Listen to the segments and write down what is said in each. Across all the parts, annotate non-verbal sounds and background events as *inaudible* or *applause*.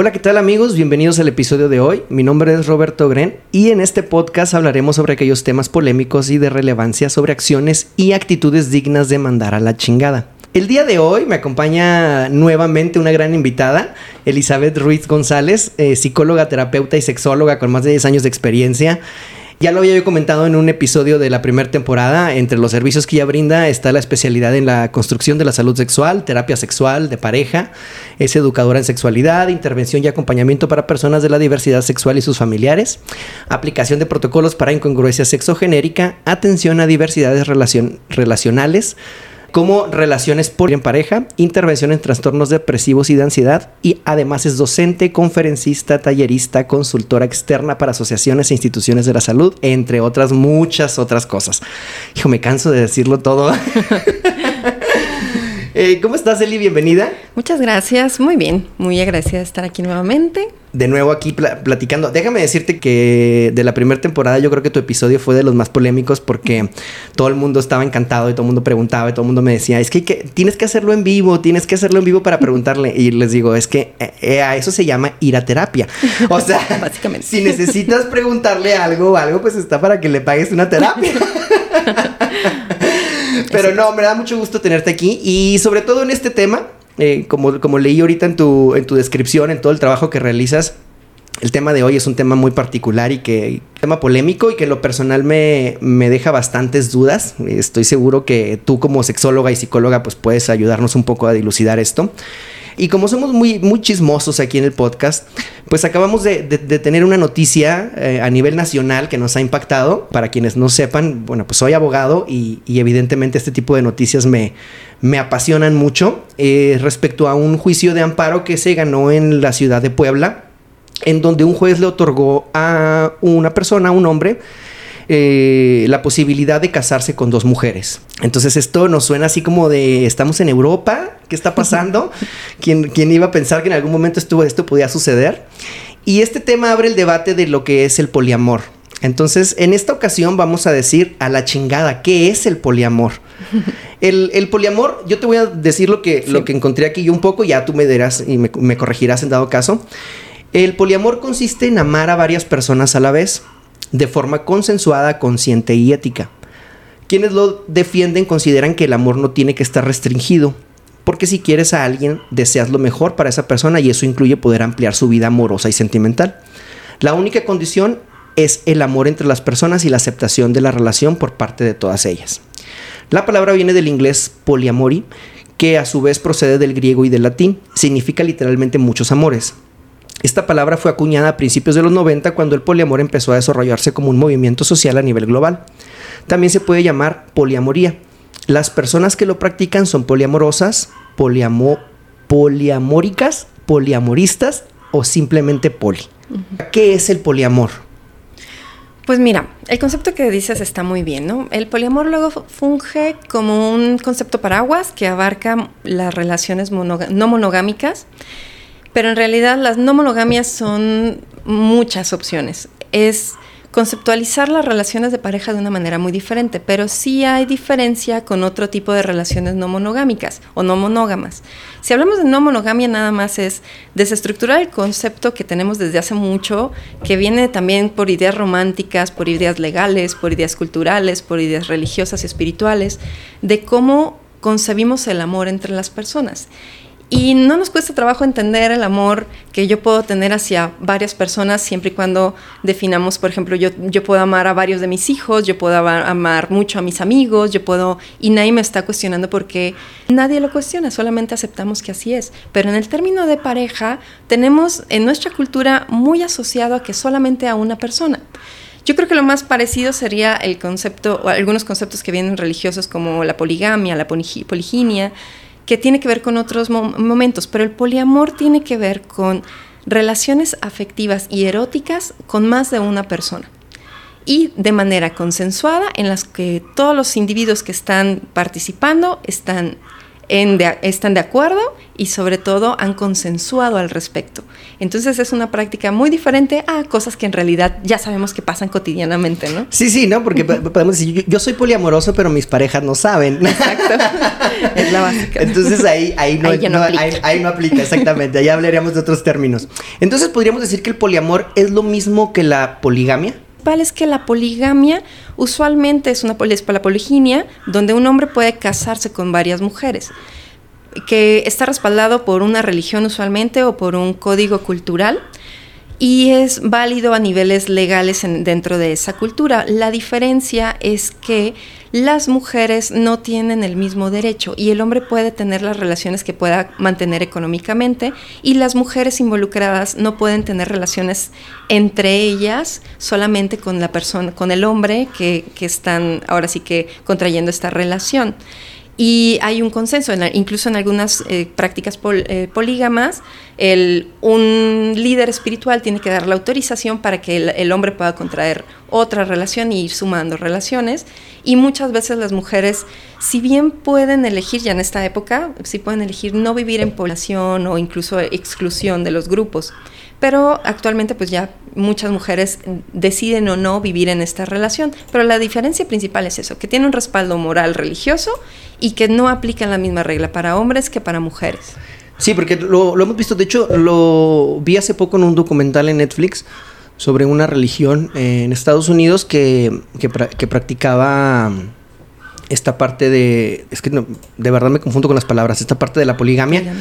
Hola, ¿qué tal amigos? Bienvenidos al episodio de hoy. Mi nombre es Roberto Gren y en este podcast hablaremos sobre aquellos temas polémicos y de relevancia sobre acciones y actitudes dignas de mandar a la chingada. El día de hoy me acompaña nuevamente una gran invitada, Elizabeth Ruiz González, eh, psicóloga, terapeuta y sexóloga con más de 10 años de experiencia. Ya lo había comentado en un episodio de la primera temporada. Entre los servicios que ella brinda está la especialidad en la construcción de la salud sexual, terapia sexual de pareja. Es educadora en sexualidad, intervención y acompañamiento para personas de la diversidad sexual y sus familiares. Aplicación de protocolos para incongruencia sexogenérica. Atención a diversidades relacionales como relaciones por en pareja, intervención en trastornos depresivos y de ansiedad y además es docente, conferencista, tallerista, consultora externa para asociaciones e instituciones de la salud, entre otras muchas otras cosas. Hijo, me canso de decirlo todo. *laughs* Eh, ¿Cómo estás, Eli? Bienvenida. Muchas gracias, muy bien, muy agradecida de estar aquí nuevamente. De nuevo aquí platicando. Déjame decirte que de la primera temporada yo creo que tu episodio fue de los más polémicos porque todo el mundo estaba encantado y todo el mundo preguntaba y todo el mundo me decía, es que, tienes que hacerlo en vivo, tienes que hacerlo en vivo para preguntarle. Y les digo, es que eh, eh, a eso se llama ir a terapia. O *laughs* sea, básicamente. Si necesitas preguntarle algo o algo, pues está para que le pagues una terapia. *laughs* Pero no, me da mucho gusto tenerte aquí y sobre todo en este tema, eh, como, como leí ahorita en tu, en tu descripción, en todo el trabajo que realizas, el tema de hoy es un tema muy particular y que tema polémico y que en lo personal me, me, deja bastantes dudas. Estoy seguro que tú como sexóloga y psicóloga pues puedes ayudarnos un poco a dilucidar esto. Y como somos muy, muy chismosos aquí en el podcast, pues acabamos de, tener una noticia eh, a nivel nacional que nos ha impactado. Para quienes no sepan, bueno, pues soy abogado y, evidentemente este tipo de noticias me, me apasionan mucho eh, respecto a un juicio de amparo que se ganó en la ciudad de Puebla, en donde un juez le otorgó a una persona, a un hombre, eh, la posibilidad de casarse con dos mujeres. Entonces esto nos suena así como de estamos en Europa, ¿qué está pasando? *laughs* ¿Quién, quién iba a pensar que en algún momento esto, esto podía suceder? Y este tema abre el debate de lo que es el poliamor. Entonces, en esta ocasión vamos a decir a la chingada, ¿qué es el poliamor? *laughs* El, poliamor, yo te voy a decir lo que, lo que encontré aquí un poco, ya tú me dirás y me, me corregirás en dado caso. El poliamor consiste en amar a varias personas a la vez de forma consensuada, consciente y ética. Quienes lo defienden consideran que el amor no tiene que estar restringido, porque si quieres a alguien, deseas lo mejor para esa persona y eso incluye poder ampliar su vida amorosa y sentimental. La única condición es el amor entre las personas y la aceptación de la relación por parte de todas ellas. La palabra viene del inglés poliamori, que a su vez procede del griego y del latín. Significa literalmente muchos amores. Esta palabra fue acuñada a principios de los 90 cuando el poliamor empezó a desarrollarse como un movimiento social a nivel global. También se puede llamar poliamoría. Las personas que lo practican son poliamorosas, poliamóricas, poliamoristas o simplemente poli. ¿Qué es el poliamor? Pues mira, el concepto que dices está muy bien, ¿no? El poliamor luego funge como un concepto paraguas que abarca las relaciones no monogámicas pero en realidad las no monogamias son muchas opciones. Es conceptualizar las relaciones de pareja de una manera muy diferente, pero sí hay diferencia con otro tipo de relaciones no monogámicas o no monógamas. Si hablamos de no monogamia, nada más es desestructurar el concepto que tenemos desde hace mucho, que viene también por ideas románticas, por ideas legales, por ideas culturales, por ideas religiosas y espirituales, de cómo concebimos el amor entre las personas. Y no nos cuesta trabajo entender el amor que yo puedo tener hacia varias personas siempre y cuando definamos, por ejemplo, yo, yo puedo amar a varios de mis hijos, yo puedo amar mucho a mis amigos, yo puedo, y nadie me está cuestionando porque nadie lo cuestiona, solamente aceptamos que así es. Pero en el término de pareja, tenemos en nuestra cultura muy asociado a que solamente a una persona. Yo creo que lo más parecido sería el concepto, o algunos conceptos que vienen religiosos como la poligamia, la poliginia, que tiene que ver con otros momentos, pero el poliamor tiene que ver con relaciones afectivas y eróticas con más de una persona y de manera consensuada en las que todos los individuos que están participando están están de acuerdo y sobre todo han consensuado al respecto. Entonces es una práctica muy diferente a cosas que en realidad ya sabemos que pasan cotidianamente, ¿no? Sí, sí, ¿no? Porque *laughs* podemos decir, yo, soy poliamoroso, pero mis parejas no saben. Exacto. *laughs* es la básica. Entonces ahí, ahí, no, no, aplica. Ahí, no aplica, exactamente. Ahí hablaríamos de otros términos. Entonces podríamos decir que el poliamor es lo mismo que la poligamia es que la poligamia usualmente es una es la poliginia, donde un hombre puede casarse con varias mujeres, que está respaldado por una religión usualmente o por un código cultural y es válido a niveles legales dentro de esa cultura. La diferencia es que las mujeres no tienen el mismo derecho y el hombre puede tener las relaciones que pueda mantener económicamente y las mujeres involucradas no pueden tener relaciones entre ellas solamente con la persona, con el hombre que, están ahora sí que contrayendo esta relación. Y hay un consenso, incluso en algunas eh, prácticas eh, polígamas, el, un líder espiritual tiene que dar la autorización para que el, hombre pueda contraer otra relación y ir sumando relaciones. Y muchas veces las mujeres, si bien pueden elegir, ya en esta época, sí pueden elegir no vivir en población o incluso exclusión de los grupos. Pero actualmente pues ya muchas mujeres deciden o no vivir en esta relación. Pero la diferencia principal es eso, que tiene un respaldo moral religioso y que no aplican la misma regla para hombres que para mujeres. Sí, porque lo, hemos visto, de hecho lo vi hace poco en un documental en Netflix sobre una religión en Estados Unidos que, que, practicaba esta parte de, es que de verdad me confundo con las palabras, esta parte de la poligamia,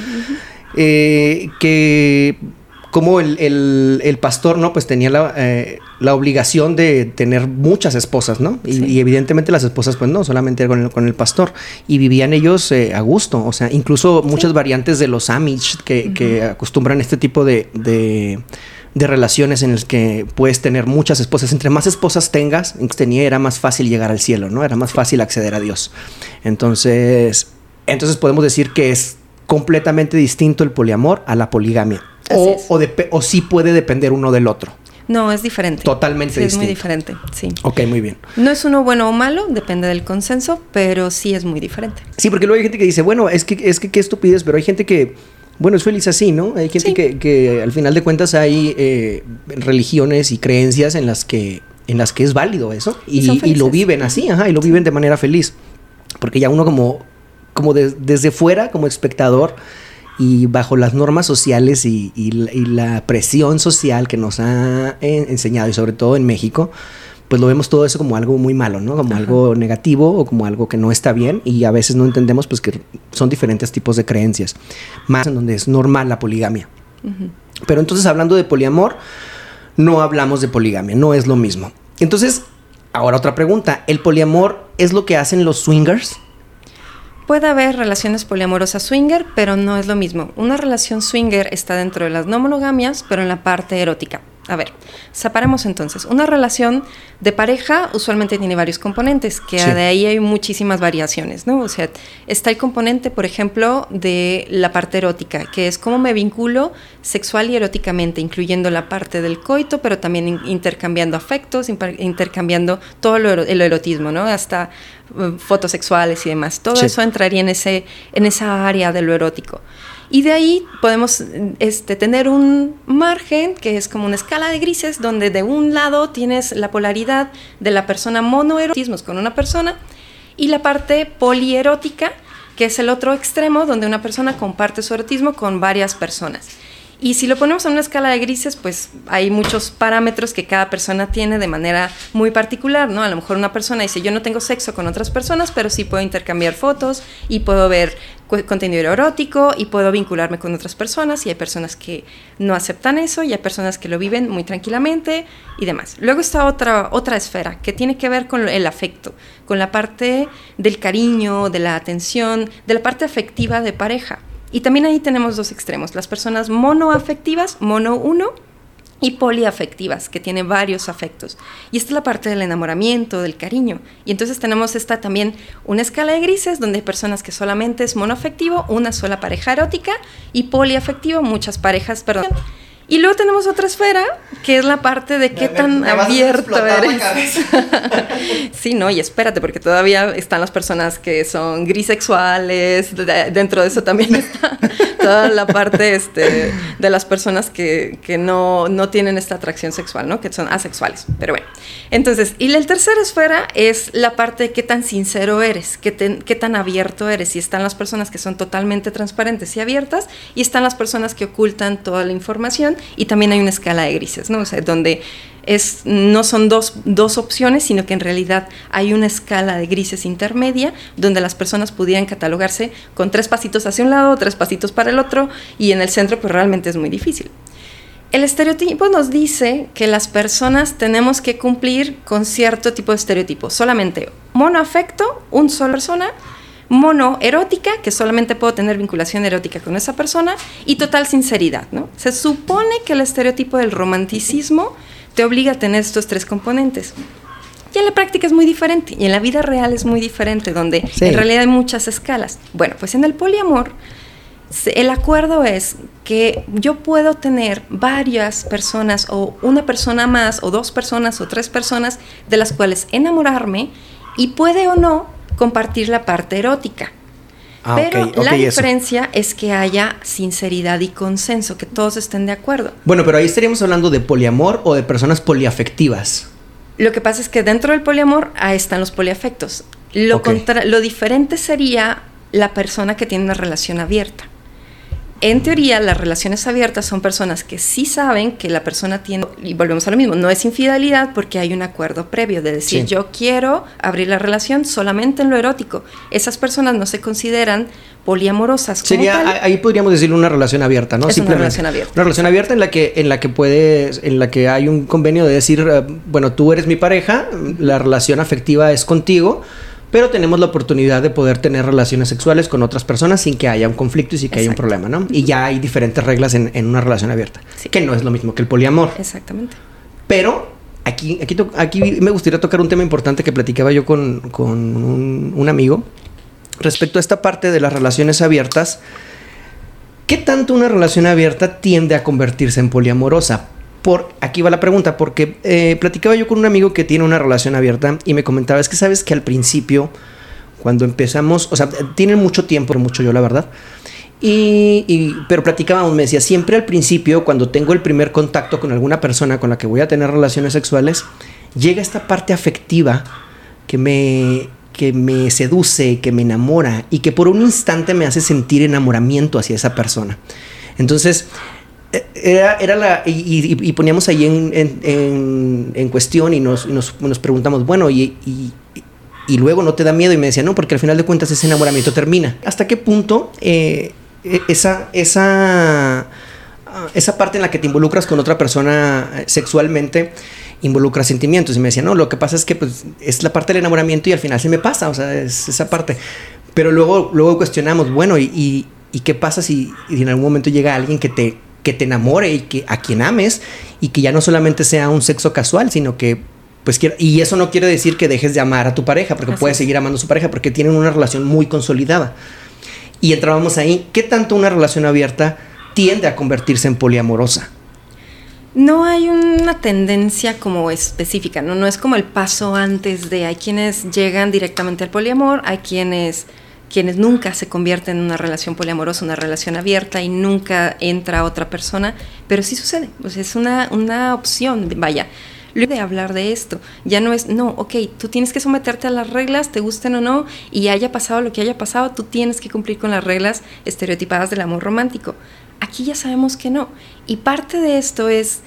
eh, que como el, pastor, ¿no? Pues tenía la, eh, la, obligación de tener muchas esposas, ¿no? Y, evidentemente las esposas, pues no, solamente con el, con el pastor. Y vivían ellos eh, a gusto, o sea, incluso muchas variantes de los Amish que, acostumbran este tipo de, de, relaciones en las que puedes tener muchas esposas. Entre más esposas tengas, tenía, era más fácil llegar al cielo, ¿no? Era más fácil acceder a Dios. Entonces, entonces podemos decir que es completamente distinto el poliamor a la poligamia o, o, o, sí puede depender uno del otro. No, es diferente. Totalmente sí, distinto. Es muy diferente, sí. Ok, muy bien. No es uno bueno o malo, depende del consenso, pero sí es muy diferente. Sí, porque luego hay gente que dice, bueno, es que, es que qué estupidez, pero hay gente que, bueno, es feliz así, ¿no? Hay gente que, que, al final de cuentas hay eh, religiones y creencias en las que, en las que es válido eso y, lo viven así, ajá, y lo viven de manera feliz. Porque ya uno como, como desde fuera, como espectador, y bajo las normas sociales y, la presión social que nos ha enseñado, y sobre todo en México, pues lo vemos todo eso como algo muy malo, ¿no? Como algo negativo o como algo que no está bien y a veces no entendemos pues que son diferentes tipos de creencias, más en donde es normal la poligamia. Pero entonces hablando de poliamor, no hablamos de poligamia, no es lo mismo. Entonces, ahora otra pregunta, ¿el poliamor es lo que hacen los swingers? Puede haber relaciones poliamorosas swinger, pero no es lo mismo. Una relación swinger está dentro de las no monogamias, pero en la parte erótica. A ver, separemos entonces. Una relación de pareja usualmente tiene varios componentes, que de ahí hay muchísimas variaciones, ¿no? O sea, está el componente, por ejemplo, de la parte erótica, que es cómo me vinculo sexual y eróticamente, incluyendo la parte del coito, pero también intercambiando afectos, intercambiando todo lo, el erotismo, ¿no? Hasta uh, fotos sexuales y demás. Todo eso entraría en, ese, en esa área de lo erótico. Y de ahí podemos este, tener un margen que es como una escala de grises donde de un lado tienes la polaridad de la persona monoerotismos con una persona y la parte polierótica que es el otro extremo donde una persona comparte su erotismo con varias personas. Y si lo ponemos en una escala de grises, pues hay muchos parámetros que cada persona tiene de manera muy particular, ¿no? A lo mejor una persona dice, yo no tengo sexo con otras personas, pero sí puedo intercambiar fotos y puedo ver contenido erótico y puedo vincularme con otras personas y hay personas que no aceptan eso y hay personas que lo viven muy tranquilamente y demás. Luego está otra, otra esfera que tiene que ver con el afecto, con la parte del cariño, de la atención, de la parte afectiva de pareja. Y también ahí tenemos dos extremos, las personas monoafectivas, mono uno, y poliafectivas, que tiene varios afectos. Y esta es la parte del enamoramiento, del cariño. Y entonces tenemos esta también una escala de grises donde hay personas que solamente es monoafectivo, una sola pareja erótica, y poliafectivo, muchas parejas, perdón. Y luego tenemos otra esfera, que es la parte de qué tan abierto eres. *laughs* sí, no, y espérate, porque todavía están las personas que son grisexuales, dentro de eso también *laughs* está toda la parte este, de las personas que, que no, no, tienen esta atracción sexual, ¿no? Que son asexuales. Pero bueno, entonces, y la tercera esfera es la parte de qué tan sincero eres, qué, qué tan abierto eres. Y están las personas que son totalmente transparentes y abiertas, y están las personas que ocultan toda la información y también hay una escala de grises, ¿no? O sea, donde es, no son dos, dos, opciones, sino que en realidad hay una escala de grises intermedia donde las personas pudieran catalogarse con tres pasitos hacia un lado, tres pasitos para el otro y en el centro pues realmente es muy difícil. El estereotipo nos dice que las personas tenemos que cumplir con cierto tipo de estereotipo, solamente monoafecto, un solo persona, mono erótica, que solamente puedo tener vinculación erótica con esa persona, y total sinceridad. ¿no? Se supone que el estereotipo del romanticismo te obliga a tener estos tres componentes. Y en la práctica es muy diferente, y en la vida real es muy diferente, donde en realidad hay muchas escalas. Bueno, pues en el poliamor, el acuerdo es que yo puedo tener varias personas, o una persona más, o dos personas, o tres personas, de las cuales enamorarme, y puede o no compartir la parte erótica. Ah, pero la diferencia es que haya sinceridad y consenso, que todos estén de acuerdo. Bueno, pero ahí estaríamos hablando de poliamor o de personas poliafectivas. Lo que pasa es que dentro del poliamor ahí están los poliafectos. Lo, lo diferente sería la persona que tiene una relación abierta. En teoría, las relaciones abiertas son personas que sí saben que la persona tiene, y volvemos a lo mismo, no es infidelidad porque hay un acuerdo previo de decir yo quiero abrir la relación solamente en lo erótico. Esas personas no se consideran poliamorosas. Sería, ahí podríamos decir una relación abierta, ¿no? Es una relación abierta. Una relación abierta en la que, en la que puedes, en la que hay un convenio de decir, eh, bueno, tú eres mi pareja, la relación afectiva es contigo pero tenemos la oportunidad de poder tener relaciones sexuales con otras personas sin que haya un conflicto y sin que haya un problema, ¿no? Y ya hay diferentes reglas en, una relación abierta, que no es lo mismo que el poliamor. Exactamente. Pero aquí, aquí, aquí me gustaría tocar un tema importante que platicaba yo con, un, un amigo respecto a esta parte de las relaciones abiertas. ¿Qué tanto una relación abierta tiende a convertirse en poliamorosa? Por, aquí va la pregunta, porque eh, platicaba yo con un amigo que tiene una relación abierta y me comentaba, es que sabes que al principio, cuando empezamos, o sea, tienen mucho tiempo, mucho yo la verdad, y, pero platicábamos, me decía, siempre al principio, cuando tengo el primer contacto con alguna persona con la que voy a tener relaciones sexuales, llega esta parte afectiva que me, que me seduce, que me enamora y que por un instante me hace sentir enamoramiento hacia esa persona. Entonces, era, era la. Y, poníamos ahí en, en, cuestión y nos, nos, preguntamos, bueno, y, y, luego no te da miedo. Y me decía, no, porque al final de cuentas ese enamoramiento termina. ¿Hasta qué punto eh, e, esa, esa, esa parte en la que te involucras con otra persona eh, sexualmente involucra sentimientos? Y me decía, no, lo que pasa es que pues, es la parte del enamoramiento y al final se me pasa, o sea, es esa parte. Pero luego, luego cuestionamos, bueno, y, y qué pasa si en algún momento llega alguien que te que te enamore y que a quien ames y que ya no solamente sea un sexo casual, sino que pues y eso no quiere decir que dejes de amar a tu pareja, porque puedes seguir amando a su pareja porque tienen una relación muy consolidada. Y entrábamos ahí, ¿qué tanto una relación abierta tiende a convertirse en poliamorosa? No hay una tendencia como específica, ¿no? No es como el paso antes de hay quienes llegan directamente al poliamor, hay quienes quienes nunca se convierten en una relación poliamorosa, una relación abierta y nunca entra otra persona, pero sí sucede, es una, una opción, vaya. De hablar de esto, ya no es, no, ok, tú tienes que someterte a las reglas, te gusten o no, y haya pasado lo que haya pasado, tú tienes que cumplir con las reglas estereotipadas del amor romántico. Aquí ya sabemos que no. Y parte de esto es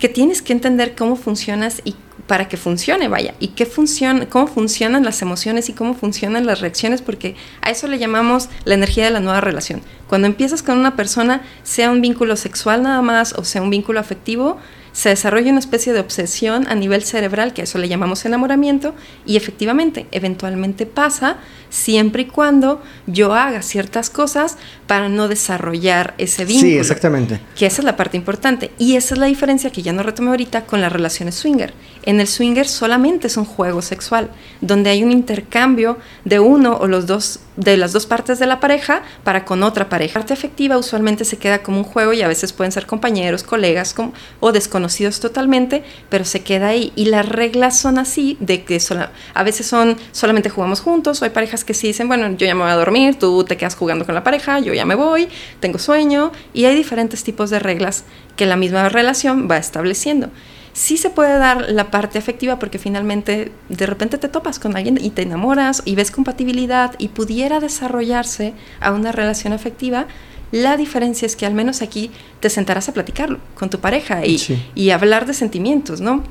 que tienes que entender cómo funcionas y para que funcione, vaya, y qué funciona, cómo funcionan las emociones y cómo funcionan las reacciones, porque a eso le llamamos la energía de la nueva relación. Cuando empiezas con una persona, sea un vínculo sexual nada más o sea un vínculo afectivo, se desarrolla una especie de obsesión a nivel cerebral, que a eso le llamamos enamoramiento, y efectivamente, eventualmente pasa siempre y cuando yo haga ciertas cosas para no desarrollar ese vínculo. Sí, exactamente. Que esa es la parte importante. Y esa es la diferencia que ya no retomé ahorita con las relaciones swinger. En el swinger solamente es un juego sexual, donde hay un intercambio de uno o los dos de las dos partes de la pareja para con otra pareja. La parte afectiva usualmente se queda como un juego y a veces pueden ser compañeros, colegas o desconocidos totalmente, pero se queda ahí. Y las reglas son así, de que a veces son solamente jugamos juntos, o hay parejas que sí dicen, bueno, yo ya me voy a dormir, tú te quedas jugando con la pareja, yo ya me voy, tengo sueño, y hay diferentes tipos de reglas que la misma relación va estableciendo sí se puede dar la parte afectiva porque finalmente de repente te topas con alguien y te enamoras y ves compatibilidad y pudiera desarrollarse a una relación afectiva. La diferencia es que al menos aquí te sentarás a platicarlo con tu pareja y, y hablar de sentimientos, ¿no?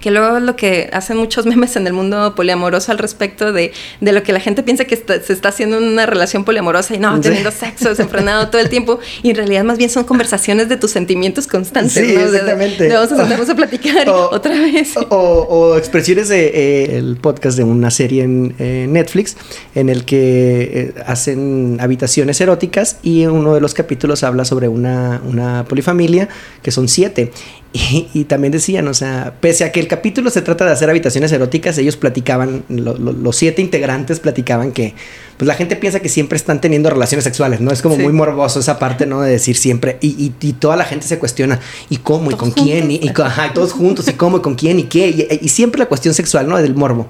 Que luego es lo que hacen muchos *laughs* memes en el mundo poliamoroso al respecto de, de lo que la gente piensa que se está haciendo en una relación poliamorosa y no, teniendo sexo desenfrenado todo el tiempo, y en realidad más bien son conversaciones de tus sentimientos constantes. Sí, exactamente. vamos a sentarnos a *laughs* platicar otra vez. O, expresiones del de, eh, podcast de una serie en Netflix en el que eh, hacen habitaciones eróticas y uno de los capítulos habla sobre una, una polifamilia que son siete y, también decían, o sea, pese a que el capítulo se trata de hacer habitaciones eróticas, ellos platicaban, los siete integrantes platicaban que pues la gente piensa que siempre están teniendo relaciones sexuales, ¿no? Es como muy morboso esa parte, ¿no? De decir siempre, y, y, toda la gente se cuestiona, ¿y cómo? ¿Y con quién? Y, ajá, todos juntos, ¿y cómo? ¿Y con quién? ¿Y qué? Y, siempre la cuestión sexual, ¿no? Del morbo.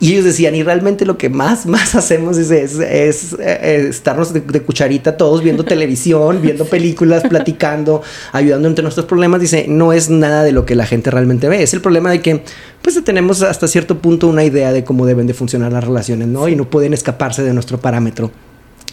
Y ellos decían, y realmente lo que más, *laughs* más hacemos es, es, eh, estarnos de, cucharita todos viendo *laughs* televisión, viendo películas, platicando, ayudando entre nuestros problemas. Dice, no es nada de lo que la gente realmente ve. Es el problema de que, pues, tenemos hasta cierto punto una idea de cómo deben de funcionar las relaciones, ¿no? Y no pueden escaparse de nuestro parámetro.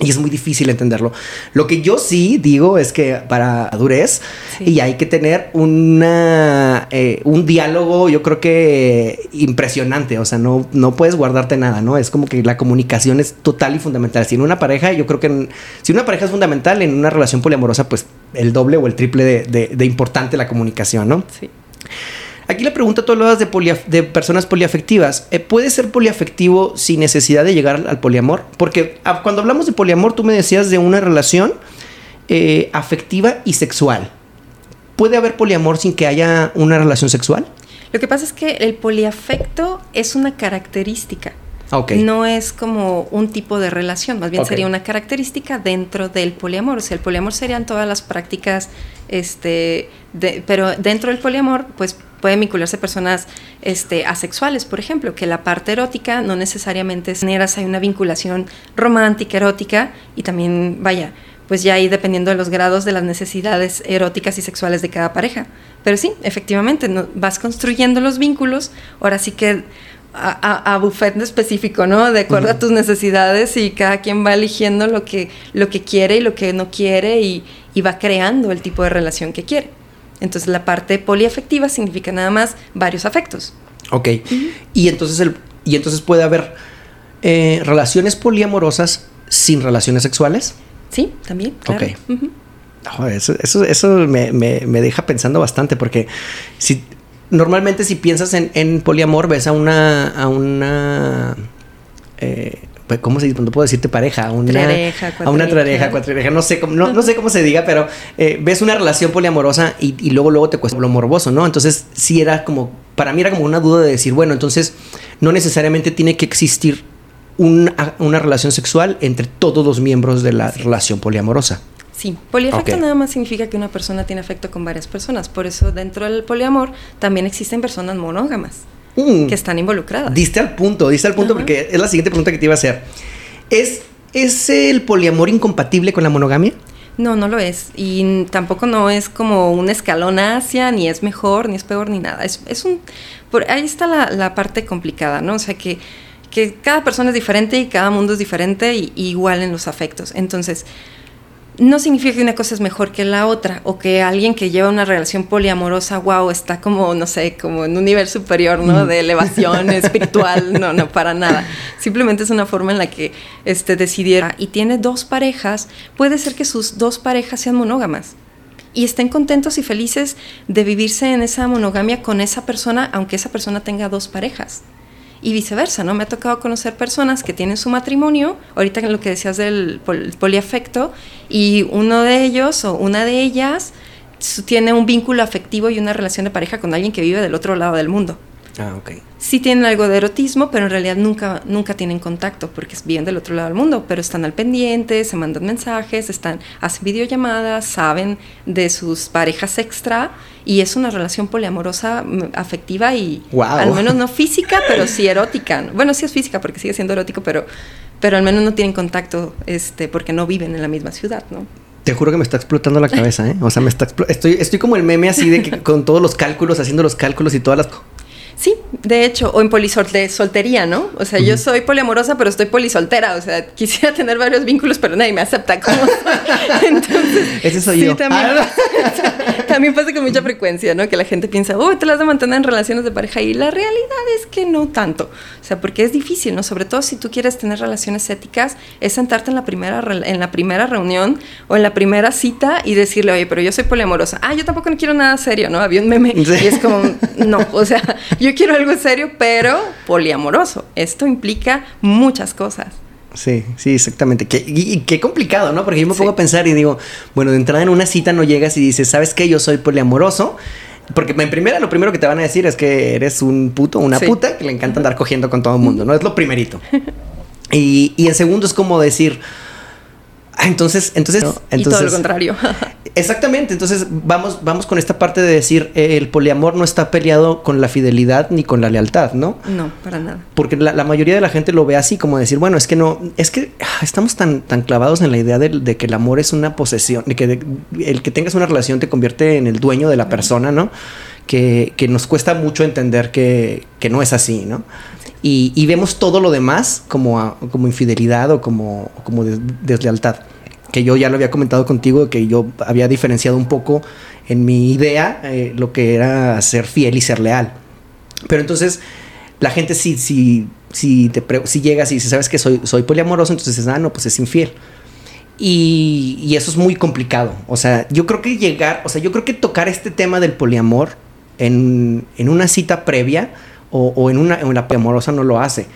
Y es muy difícil entenderlo. Lo que yo sí digo es que para adurez y hay que tener una, eh, un diálogo, yo creo que impresionante. O sea, no, no puedes guardarte nada, ¿no? Es como que la comunicación es total y fundamental. Si en una pareja, yo creo que si una pareja es fundamental, en una relación poliamorosa, pues el doble o el triple de, de importante la comunicación, ¿no? Sí. Aquí la pregunta, tú hablabas de, de personas poliafectivas. Eh, ¿Puede ser poliafectivo sin necesidad de llegar al poliamor? Porque ah, cuando hablamos de poliamor, tú me decías de una relación eh, afectiva y sexual. ¿Puede haber poliamor sin que haya una relación sexual? Lo que pasa es que el poliafecto es una característica. No es como un tipo de relación, más bien sería una característica dentro del poliamor. O sea, el poliamor serían todas las prácticas, este, pero dentro del poliamor, pues pueden vincularse personas este, asexuales, por ejemplo, que la parte erótica no necesariamente es neras, hay una vinculación romántica, erótica, y también, vaya, pues ya ahí dependiendo de los grados de las necesidades eróticas y sexuales de cada pareja. Pero sí, efectivamente, vas construyendo los vínculos, ahora sí que a, a, buffet específico, ¿no? De acuerdo a tus necesidades y cada quien va eligiendo lo que, lo que quiere y lo que no quiere y, y va creando el tipo de relación que quiere. Entonces la parte poliafectiva significa nada más varios afectos. Ok. Y entonces el, y entonces puede haber eh, relaciones poliamorosas sin relaciones sexuales. Sí, también. Claro. Ok. eso, eso, me, me, deja pensando bastante porque si normalmente si piensas en, en poliamor ves a una a una eh, pues, ¿cómo se dice? No puedo decirte pareja, a una trareja, a una trareja, cuatrireja, no sé cómo, no, sé cómo se diga, pero eh, ves una relación poliamorosa y, luego luego te cuesta lo morboso, ¿no? Entonces sí era como, para mí era como una duda de decir, bueno, entonces no necesariamente tiene que existir una, una relación sexual entre todos los miembros de la relación poliamorosa. Sí, poliafecto nada más significa que una persona tiene afecto con varias personas, por eso dentro del poliamor también existen personas monógamas. Mm. que están involucradas. Diste al punto, diste al punto porque es la siguiente pregunta que te iba a hacer. ¿Es, ¿Es el poliamor incompatible con la monogamia? No, no lo es. Y tampoco no es como un escalón hacia, ni es mejor, ni es peor, ni nada. Es, es un. Por, ahí está la, la, parte complicada, ¿no? O sea que, que cada persona es diferente y cada mundo es diferente y igual en los afectos. Entonces, no significa que una cosa es mejor que la otra o que alguien que lleva una relación poliamorosa, wow, está como, no sé, como en un nivel superior, ¿no? De elevación *laughs* espiritual, no, no, para nada. Simplemente es una forma en la que este, decidiera y tiene dos parejas, puede ser que sus dos parejas sean monógamas y estén contentos y felices de vivirse en esa monogamia con esa persona, aunque esa persona tenga dos parejas y viceversa, ¿no? Me ha tocado conocer personas que tienen su matrimonio, ahorita lo que decías del poliafecto, y uno de ellos o una de ellas tiene un vínculo afectivo y una relación de pareja con alguien que vive del otro lado del mundo. Ah, ok. Sí tienen algo de erotismo, pero en realidad nunca, nunca tienen contacto porque viven del otro lado del mundo, pero están al pendiente, se mandan mensajes, están, hacen videollamadas, saben de sus parejas extra y es una relación poliamorosa mm, afectiva y Wow. al menos no física, pero sí erótica. Bueno, sí es física porque sigue siendo erótico, pero, pero al menos no tienen contacto este, porque no viven en la misma ciudad, ¿no? Te juro que me está explotando la *laughs* cabeza, ¿eh? O sea, me está estoy, estoy como el meme así de que con todos los cálculos, haciendo los cálculos y todas las... Sí, de hecho, o en polisolte- soltería, ¿no? O sea, yo soy poliamorosa, pero estoy polisoltera. O sea, quisiera tener varios vínculos, pero nadie me acepta como soy. *laughs* Entonces, Ese soy sí, yo. También, Ah. también pasa con mucha frecuencia, ¿no? Que la gente piensa, oh, te las de mantener en relaciones de pareja. Y la realidad es que no tanto. O sea, porque es difícil, ¿no? Sobre todo si tú quieres tener relaciones éticas, es sentarte en la primera, en la primera reunión o en la primera cita y decirle, oye, pero yo soy poliamorosa. Ah, yo tampoco no quiero nada serio, ¿no? Había un meme Sí. y es como, no, o sea, yo *laughs* quiero algo serio, pero poliamoroso. Esto implica muchas cosas. Sí, sí, exactamente. Qué, y, qué complicado, ¿no? Porque yo me Sí. pongo a pensar y digo, bueno, de entrada en una cita no llegas y dices, ¿sabes qué? Yo soy poliamoroso. Porque en primera lo primero que te van a decir es que eres un puto, una Sí. puta, que le encanta andar cogiendo con todo el mundo, ¿no? Es lo primerito. *laughs* Y, y en segundo es como decir, ah, entonces, entonces, y todo entonces, lo contrario. *laughs* Exactamente, entonces vamos, vamos con esta parte de decir, eh, el poliamor no está peleado con la fidelidad ni con la lealtad, ¿no? no, para nada. Porque la, la mayoría de la gente lo ve así, como decir, bueno, es que no, es que ah, estamos tan, tan clavados en la idea de, de que el amor es una posesión, de que de- el que tengas una relación te convierte en el dueño de la persona, ¿no? Que, que nos cuesta mucho entender que, que no es así, ¿no? Y, y vemos todo lo demás como, a- como infidelidad o como, como des- deslealtad. Que yo ya lo había comentado contigo, que yo había diferenciado un poco en mi idea eh, lo que era ser fiel y ser leal. Pero entonces, la gente si, si, si, te si llegas y dices, ¿sabes que soy, soy poliamoroso? Entonces dices, ah, no, pues es infiel. Y, y eso es muy complicado. O sea, yo creo que llegar, o sea, yo creo que tocar este tema del poliamor en, en una cita previa o, o en una en la poliamorosa no lo hace.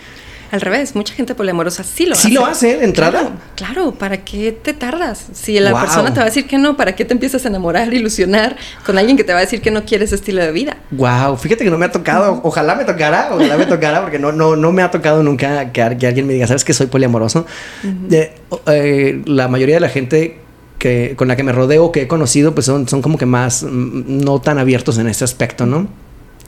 Al revés, mucha gente poliamorosa sí lo ¿Sí hace. lo hace de entrada? Claro, claro, ¿para qué te tardas? Si la Wow. persona te va a decir que no, ¿para qué te empiezas a enamorar, ilusionar con alguien que te va a decir que no quiere ese estilo de vida? Wow, fíjate que no me ha tocado. Ojalá me tocara, ojalá me tocara, porque no, no, no me ha tocado nunca que, que alguien me diga, ¿sabes que soy poliamoroso? Eh, la mayoría de la gente que, con la que me rodeo, que he conocido, pues son, son como que más mm, no tan abiertos en ese aspecto, ¿no?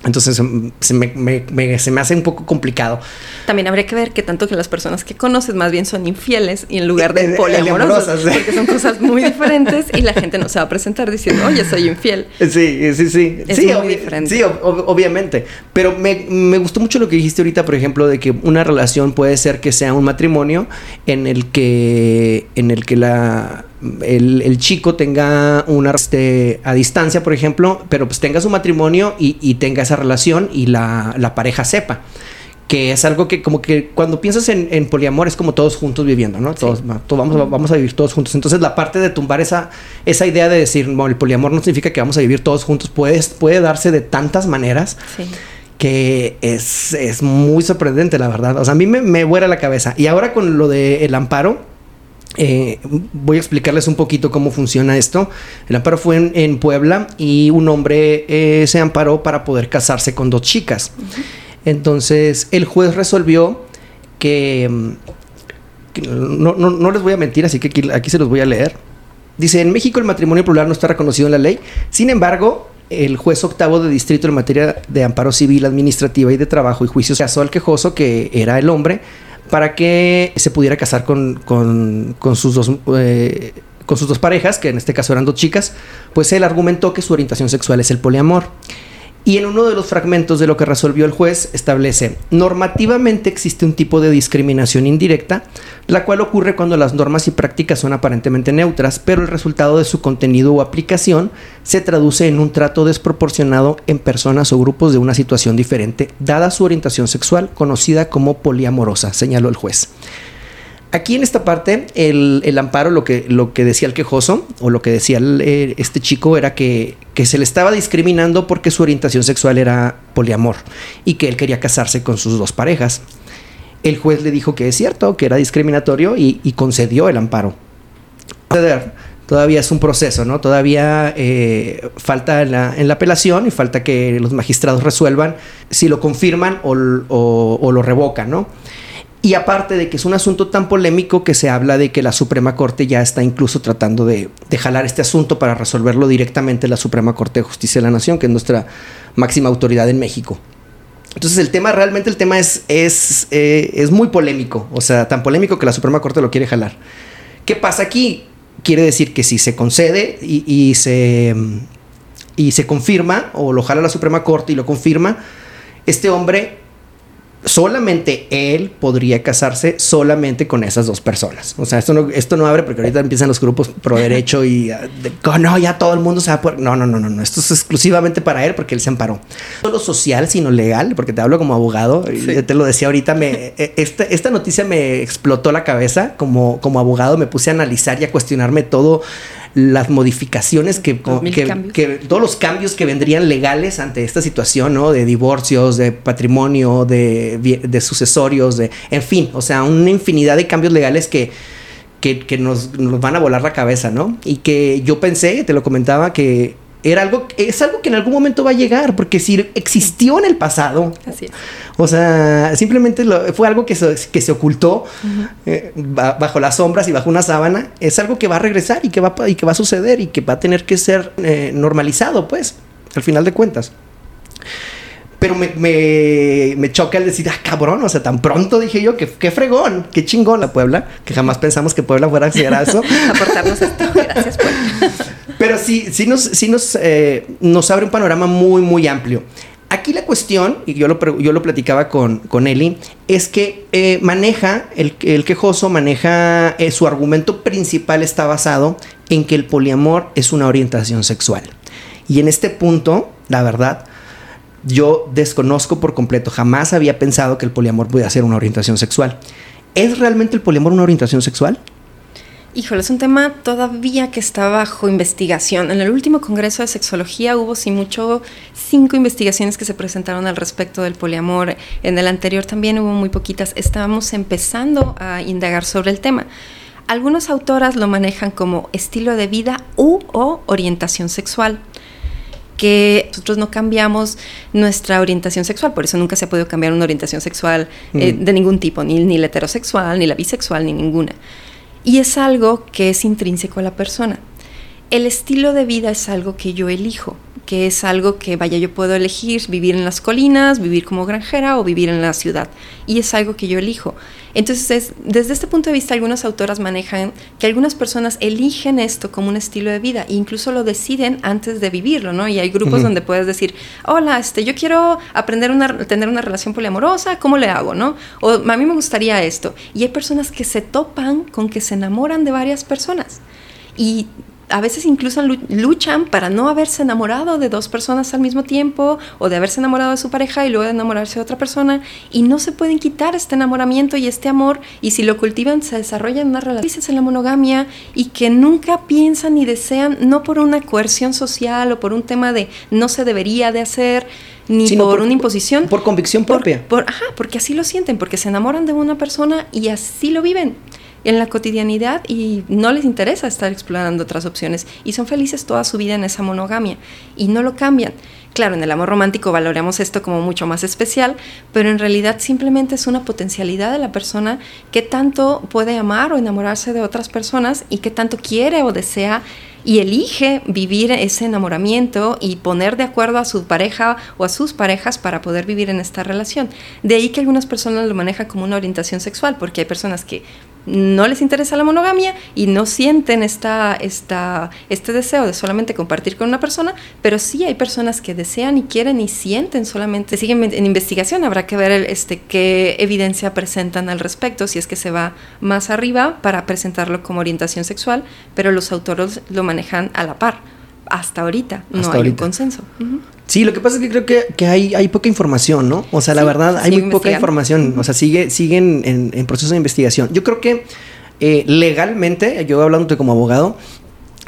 Entonces mm, se me, me- me- se me hace un poco complicado. También habría que ver que tanto que las personas que conoces más bien son infieles y en lugar de *laughs* poliamorosas, porque son cosas muy diferentes y la gente no se va a presentar diciendo, oye, soy infiel. Sí, sí, sí. Es sí, muy diferente. Sí, ob- ob- obviamente. Pero me, me gustó mucho lo que dijiste ahorita, por ejemplo, de que una relación puede ser que sea un matrimonio en el que, en el que la, el, el chico tenga una este, a distancia, por ejemplo, pero pues tenga su matrimonio y, y tenga esa relación y la, la pareja sepa. Que es algo que como que cuando piensas en, en poliamor es como todos juntos viviendo, ¿no? Todos, todos vamos, a- vamos a vivir todos juntos. Entonces la parte de tumbar esa, esa idea de decir, no, el poliamor no significa que vamos a vivir todos juntos, puede, puede darse de tantas maneras Sí. que es, es muy sorprendente, la verdad. O sea, a mí me, me vuela la cabeza. Y ahora con lo del amparo, eh, voy a explicarles un poquito cómo funciona esto. El amparo fue en, en Puebla y un hombre eh, se amparó para poder casarse con dos chicas. Entonces, el juez resolvió que... mm, que no, no- no les voy a mentir, así que aquí, aquí se los voy a leer. Dice, en México el matrimonio plural no está reconocido en la ley. Sin embargo, el juez octavo de distrito en materia de amparo civil, administrativa y de trabajo y juicios casó al quejoso, que era el hombre, para que se pudiera casar con, con- sus dos... eh, con sus dos parejas, que en este caso eran dos chicas, pues él argumentó que su orientación sexual es el poliamor. Y en uno de los fragmentos de lo que resolvió el juez establece, normativamente existe un tipo de discriminación indirecta, la cual ocurre cuando las normas y prácticas son aparentemente neutras, pero el resultado de su contenido o aplicación se traduce en un trato desproporcionado en personas o grupos de una situación diferente, dada su orientación sexual, conocida como poliamorosa, señaló el juez. Aquí en esta parte, el, el amparo, lo que, lo que decía el quejoso, o lo que decía el, eh, este chico, era que, que se le estaba discriminando porque su orientación sexual era poliamor y que él quería casarse con sus dos parejas. El juez le dijo que es cierto, que era discriminatorio y, y concedió el amparo. Todavía es un proceso, ¿no? Todavía eh, falta en la, en la, apelación y falta que los magistrados resuelvan si lo confirman o, o lo revocan, ¿no? Y aparte de que es un asunto tan polémico que se habla de que la Suprema Corte ya está incluso tratando de, jalar este asunto para resolverlo directamente la Suprema Corte de Justicia de la Nación, que es nuestra máxima autoridad en México. Entonces el tema, realmente el tema es, es, eh, es muy polémico, o sea, tan polémico que la Suprema Corte lo quiere jalar. ¿Qué pasa aquí? Quiere decir que si se concede y, y se, y se confirma, o lo jala la Suprema Corte y lo confirma, este hombre solamente él podría casarse solamente con esas dos personas. O sea, esto no, esto no abre porque ahorita empiezan los grupos pro derecho y ah, oh, no, ya todo el mundo se va a poder. No, no, no, no, no. Esto es exclusivamente para él porque él se amparó. No solo social, sino legal, porque te hablo como abogado. Y te lo decía ahorita, me, e, esta, esta noticia me explotó la cabeza como, como abogado. Me puse a analizar y a cuestionarme todo las modificaciones que, todos los cambios que vendrían legales ante esta situación, ¿no? De divorcios, de patrimonio, de, sucesorios, de, en fin, o sea, una infinidad de cambios legales que, que, nos, nos, van a volar la cabeza, ¿no? Y que yo pensé, te lo comentaba, que era algo, es algo que en algún momento va a llegar, porque si existió en el pasado, Así o sea, simplemente fue algo que se, que se ocultó eh, bajo las sombras y bajo una sábana, es algo que va a regresar y que va, y que va a suceder y que va a tener que ser eh, normalizado, pues, al final de cuentas. Pero me, me, me, choca el decir, ah, cabrón, o sea, tan pronto dije yo, que qué fregón, qué chingón la Puebla, que jamás pensamos que Puebla fuera a hacer eso. Aportarnos esto, gracias Puebla. Pero sí, sí nos, sí nos, eh, nos abre un panorama muy, muy amplio. Aquí la cuestión, y yo lo, yo lo platicaba con, con Eli, es que eh, maneja, el, el, quejoso maneja, eh, su argumento principal está basado en que el poliamor es una orientación sexual. Y en este punto, la verdad, yo desconozco por completo, jamás había pensado que el poliamor pudiera ser una orientación sexual. ¿Es realmente el poliamor una orientación sexual? Híjole, es un tema todavía que está bajo investigación. En el último Congreso de Sexología hubo, sin mucho, cinco investigaciones que se presentaron al respecto del poliamor. En el anterior también hubo muy poquitas. Estábamos empezando a indagar sobre el tema. Algunas autoras lo manejan como estilo de vida u o orientación sexual que nosotros no cambiamos nuestra orientación sexual, por eso nunca se ha podido cambiar una orientación sexual eh, mm. de ningún tipo, ni, ni la heterosexual, ni la bisexual, ni ninguna. Y es algo que es intrínseco a la persona. El estilo de vida es algo que yo elijo, que es algo que, vaya, yo puedo elegir vivir en las colinas, vivir como granjera o vivir en la ciudad. Y es algo que yo elijo. Entonces, desde este punto de vista, algunas autoras manejan que algunas personas eligen esto como un estilo de vida e incluso lo deciden antes de vivirlo, ¿no? Y hay grupos donde puedes decir, hola, este, yo quiero aprender a tener una relación poliamorosa, ¿cómo le hago, no? O a mí me gustaría esto. Y hay personas que se topan con que se enamoran de varias personas. Y a veces incluso luchan para no haberse enamorado de dos personas al mismo tiempo o de haberse enamorado de su pareja y luego de enamorarse de otra persona y no se pueden quitar este enamoramiento y este amor y si lo cultivan se desarrolla en una relación en la monogamia y que nunca piensan ni desean no por una coerción social o por un tema de no se debería de hacer ni por, una imposición. Por convicción propia. ajá, porque así lo sienten, porque se enamoran de una persona y así lo viven en la cotidianidad y no les interesa estar explorando otras opciones y son felices toda su vida en esa monogamia y no lo cambian. Claro, en el amor romántico valoramos esto como mucho más especial, pero en realidad simplemente es una potencialidad de la persona que tanto puede amar o enamorarse de otras personas y que tanto quiere o desea y elige vivir ese enamoramiento y poner de acuerdo a su pareja o a sus parejas para poder vivir en esta relación. De ahí que algunas personas lo manejan como una orientación sexual, porque hay personas que no les interesa la monogamia y no sienten esta, esta, este deseo de solamente compartir con una persona, pero sí hay personas que desean y quieren y sienten solamente, siguen en investigación, habrá que ver este, qué evidencia presentan al respecto, si es que se va más arriba para presentarlo como orientación sexual, pero los autores lo manejan a la par. Hasta ahorita no hay un consenso. Sí, lo que pasa es que creo que, hay, hay, poca información, ¿no? O sea, la verdad, hay muy poca información. O sea, sigue, siguen en, proceso de investigación. Yo creo que eh, legalmente, yo hablándote como abogado,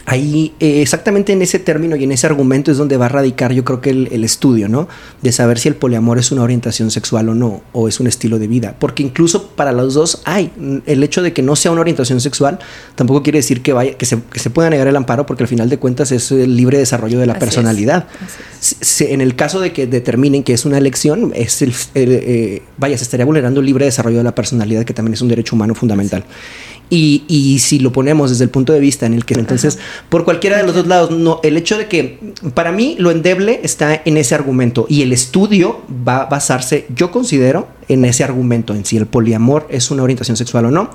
ahí eh, exactamente en ese término y en ese argumento es donde va a radicar yo creo que el, estudio, ¿no? De saber si el poliamor es una orientación sexual o no, o es un estilo de vida. Porque incluso para los dos hay el hecho de que no sea una orientación sexual, tampoco quiere decir que, vaya, que, se, que se pueda negar el amparo, porque al final de cuentas es el libre desarrollo de la personalidad. en el caso de que determinen que es una elección, es el, eh, vaya, se estaría vulnerando el libre desarrollo de la personalidad, que también es un derecho humano fundamental. Y, y, si lo ponemos desde el punto de vista en el que entonces, por cualquiera de los dos lados, no, el hecho de que para mí lo endeble está en ese argumento y el estudio va a basarse, yo considero, en ese argumento, en si el poliamor es una orientación sexual o no,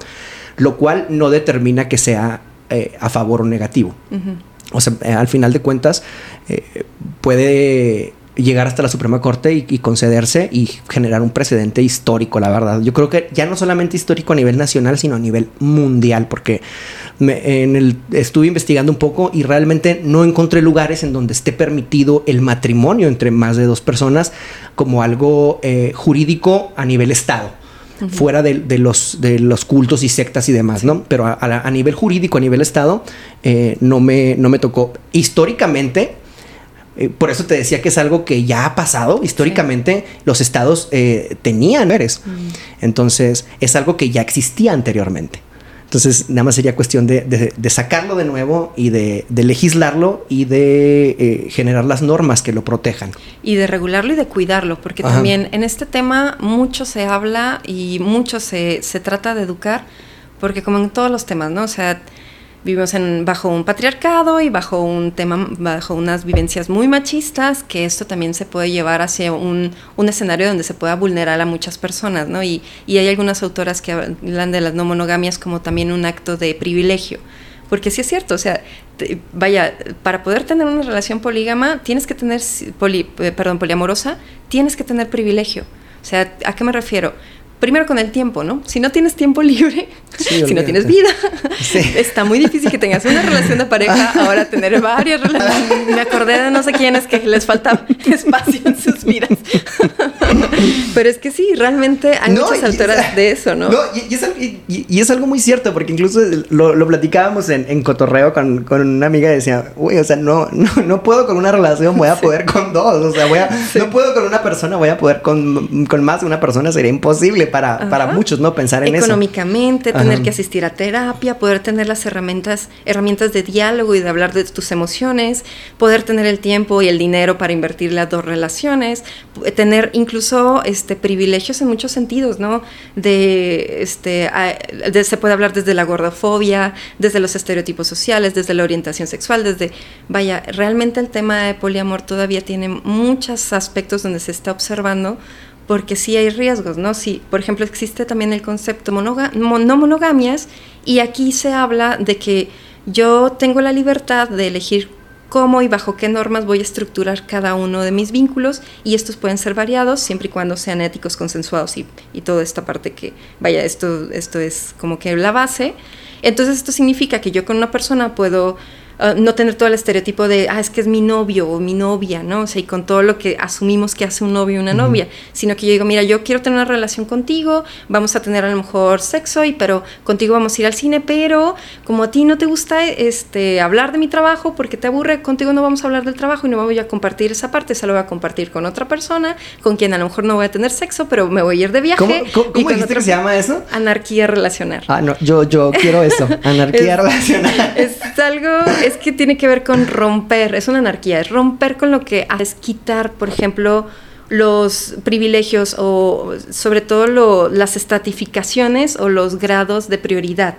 lo cual no determina que sea eh, a favor o negativo. O sea, eh, al final de cuentas, eh, puede llegar hasta la Suprema Corte y, concederse y generar un precedente histórico, la verdad. Yo creo que ya no solamente histórico a nivel nacional, sino a nivel mundial, porque en el, estuve investigando un poco y realmente no encontré lugares en donde esté permitido el matrimonio entre más de dos personas como algo eh, jurídico a nivel Estado. fuera de, los, de los cultos y sectas y demás, ¿no? Pero a, nivel jurídico, a nivel Estado, eh, no, me, no me tocó. Históricamente, eh, por eso te decía que es algo que ya ha pasado. Históricamente los estados eh, tenían eres. Mm. Entonces es algo que ya existía anteriormente. Entonces nada más sería cuestión de, sacarlo de nuevo y de, legislarlo y de eh, generar las normas que lo protejan. Y de regularlo y de cuidarlo, porque también en este tema mucho se habla y mucho se, se trata de educar, porque como en todos los temas, ¿no? O sea, vivimos bajo un patriarcado y bajo un tema, bajo unas vivencias muy machistas, que esto también se puede llevar hacia un, un escenario donde se pueda vulnerar a muchas personas, ¿no? Y, y, hay algunas autoras que hablan de las no monogamias como también un acto de privilegio. Porque sí es cierto, o sea, vaya, para poder tener una relación polígama, tienes que tener, poli, eh, perdón, poliamorosa, tienes que tener privilegio. O sea, ¿a qué me refiero? Primero con el tiempo, ¿no? Si no tienes tiempo libre, *laughs* si no tienes vida, *laughs* está muy difícil que tengas una relación de pareja, *laughs* ahora tener varias relaciones. Me acordé de no sé quiénes que les falta espacio en sus vidas. Pero es que sí, realmente hay muchas autoras de eso, ¿no? no y, es, algo muy cierto, porque incluso lo, platicábamos en, cotorreo con, una amiga y decía, uy, o sea, no, no, puedo con una relación, voy a poder con dos, o sea, voy a, no puedo con una persona, voy a poder con, con más de una persona, sería imposible para, para muchos, ¿no? Pensar en eso. Económicamente, tener que asistir a terapia, poder tener las herramientas, herramientas de diálogo y de hablar de tus emociones, poder tener el tiempo y el dinero para invertir las dos relaciones, tener incluso este, privilegios en muchos sentidos, ¿no? De, este, se puede hablar desde la gordofobia, desde los estereotipos sociales, desde la orientación sexual, desde, vaya, realmente el tema de poliamor todavía tiene muchos aspectos donde se está observando porque sí hay riesgos, ¿no? Sí, por ejemplo, existe también el concepto monoga no monogamias y aquí se habla de que yo tengo la libertad de elegir cómo y bajo qué normas voy a estructurar cada uno de mis vínculos y estos pueden ser variados siempre y cuando sean éticos, consensuados y, y toda esta parte que, vaya, esto, esto es como que la base. Entonces esto significa que yo con una persona puedo Ah, no tener todo el estereotipo de, ah, es que es mi novio o mi novia, ¿no? O sea, y con todo lo que asumimos que hace un novio y una novia, sino que yo digo, mira, yo quiero tener una relación contigo, vamos a tener a lo mejor sexo, y pero contigo vamos a ir al cine, pero como a ti no te gusta este, hablar de mi trabajo porque te aburre, contigo no vamos a hablar del trabajo y no voy a compartir esa parte, se lo voy a compartir con otra persona, con quien a lo mejor no voy a tener sexo, pero me voy a ir de viaje. ¿Cómo, cómo, dijiste que se llama eso? Anarquía relacional. Ah, no, yo, yo quiero eso, *laughs* anarquía relacional. Es algo es que tiene que ver con romper, es una anarquía, es romper con lo que es quitar, por ejemplo, los privilegios o sobre todo las estratificaciones o los grados de prioridad.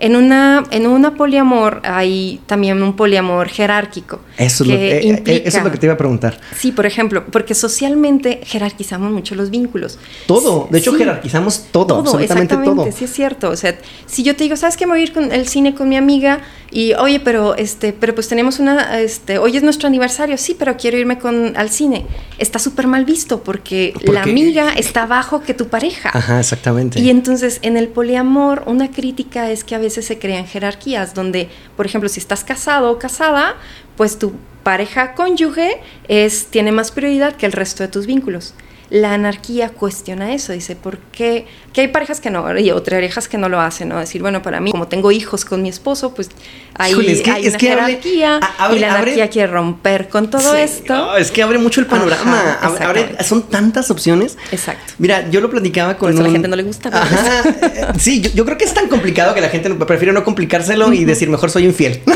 En una, en una poliamor hay también un poliamor jerárquico. Eso, es lo, que, eh, eh, eso es lo que te iba a preguntar. Sí, por ejemplo, porque socialmente jerarquizamos mucho los vínculos. Todo, de hecho jerarquizamos todo, todo absolutamente exactamente, todo. Sí, es cierto. O sea, si yo te digo, ¿sabes qué? Me voy a ir con el cine con mi amiga y, oye, pero este, pero pues tenemos una, este, hoy es nuestro aniversario, sí, pero quiero irme con al cine. Está súper mal visto porque la amiga está abajo que tu pareja. Ajá, exactamente. Y entonces en el poliamor una crítica es que a veces se crean jerarquías donde, por ejemplo, si estás casado o casada, pues tu pareja cónyuge es, tiene más prioridad que el resto de tus vínculos. la anarquía cuestiona eso, dice, ¿por qué? Que hay parejas que no, y otras parejas que no lo hacen, ¿no? Decir, bueno, para mí, como tengo hijos con mi esposo, pues hay, es que- hay es una que jerarquía abre- y la abre- anarquía quiere romper con todo Sí, esto. no, es que abre mucho el panorama. Ajá, Abre- son tantas opciones. Exacto. Mira, yo lo platicaba con Por eso a la gente no le gusta, pero- Ajá. eh, Sí, yo, yo creo que es tan complicado que la gente prefiere no complicárselo y decir mejor soy infiel. *laughs*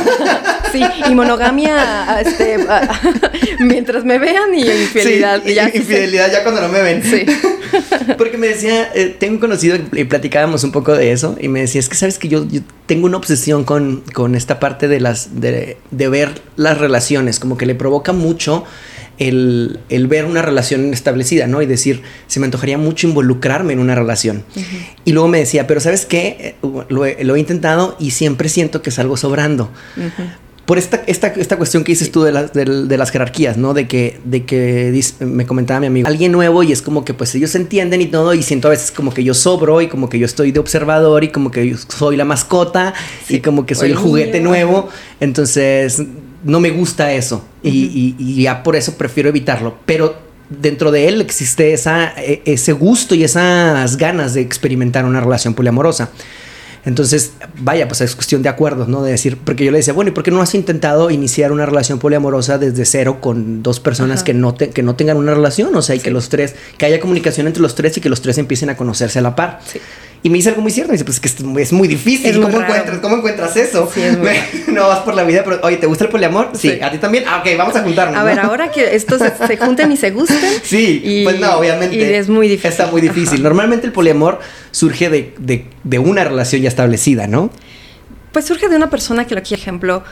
Sí, y monogamia este, *laughs* mientras me vean y infidelidad. Sí, ya, infidelidad ya cuando no me ven. Sí. *laughs* Porque me decía, eh, tengo conocido y platicábamos un poco de eso y me decía, es que sabes que yo, yo tengo una obsesión con, con esta parte de las de, de ver las relaciones, como que le provoca mucho el, el ver una relación establecida, ¿no? Y decir, se me antojaría mucho involucrarme en una relación. Y luego me decía, pero ¿sabes qué? Lo he, lo he intentado y siempre siento que salgo sobrando. Ujú. Por esta, esta, esta cuestión que dices tú de, las de, de las jerarquías, ¿no? De que, de que me comentaba mi amigo, alguien nuevo y es como que pues ellos se entienden y todo y siento a veces como que yo sobro y como que yo estoy de observador y como que yo soy la mascota y como que soy el el juguete nuevo. Entonces no me gusta eso y, y- y ya por eso prefiero evitarlo. Pero dentro de él existe esa, e- ese gusto y esas ganas de experimentar una relación poliamorosa. Entonces, vaya, pues es cuestión de acuerdos, ¿no? De decir, porque yo le decía, bueno, ¿y por qué no has intentado iniciar una relación poliamorosa desde cero con dos personas Ajá. que no, te- que no tengan una relación? O sea, y que los tres, que haya comunicación entre los tres y que los tres empiecen a conocerse a la par. Sí. Y me dice algo muy cierto, me dice, pues es que es muy, difícil. Es muy ¿Cómo, encuentras, ¿Cómo encuentras eso? Sí, es muy *laughs* raro. no vas por la vida, pero, oye, ¿te gusta el poliamor? Sí. Sí. ¿A ti también? Ah, ok, vamos a juntarnos. A ¿no? ver, ahora que estos se, se junten y se gusten. *laughs* Sí, y- pues no, obviamente. Y es muy difícil. Está muy difícil. Ajá. Normalmente el poliamor surge de, de- de una relación ya establecida, ¿no? Pues surge de una persona que, aquí, ejemplo,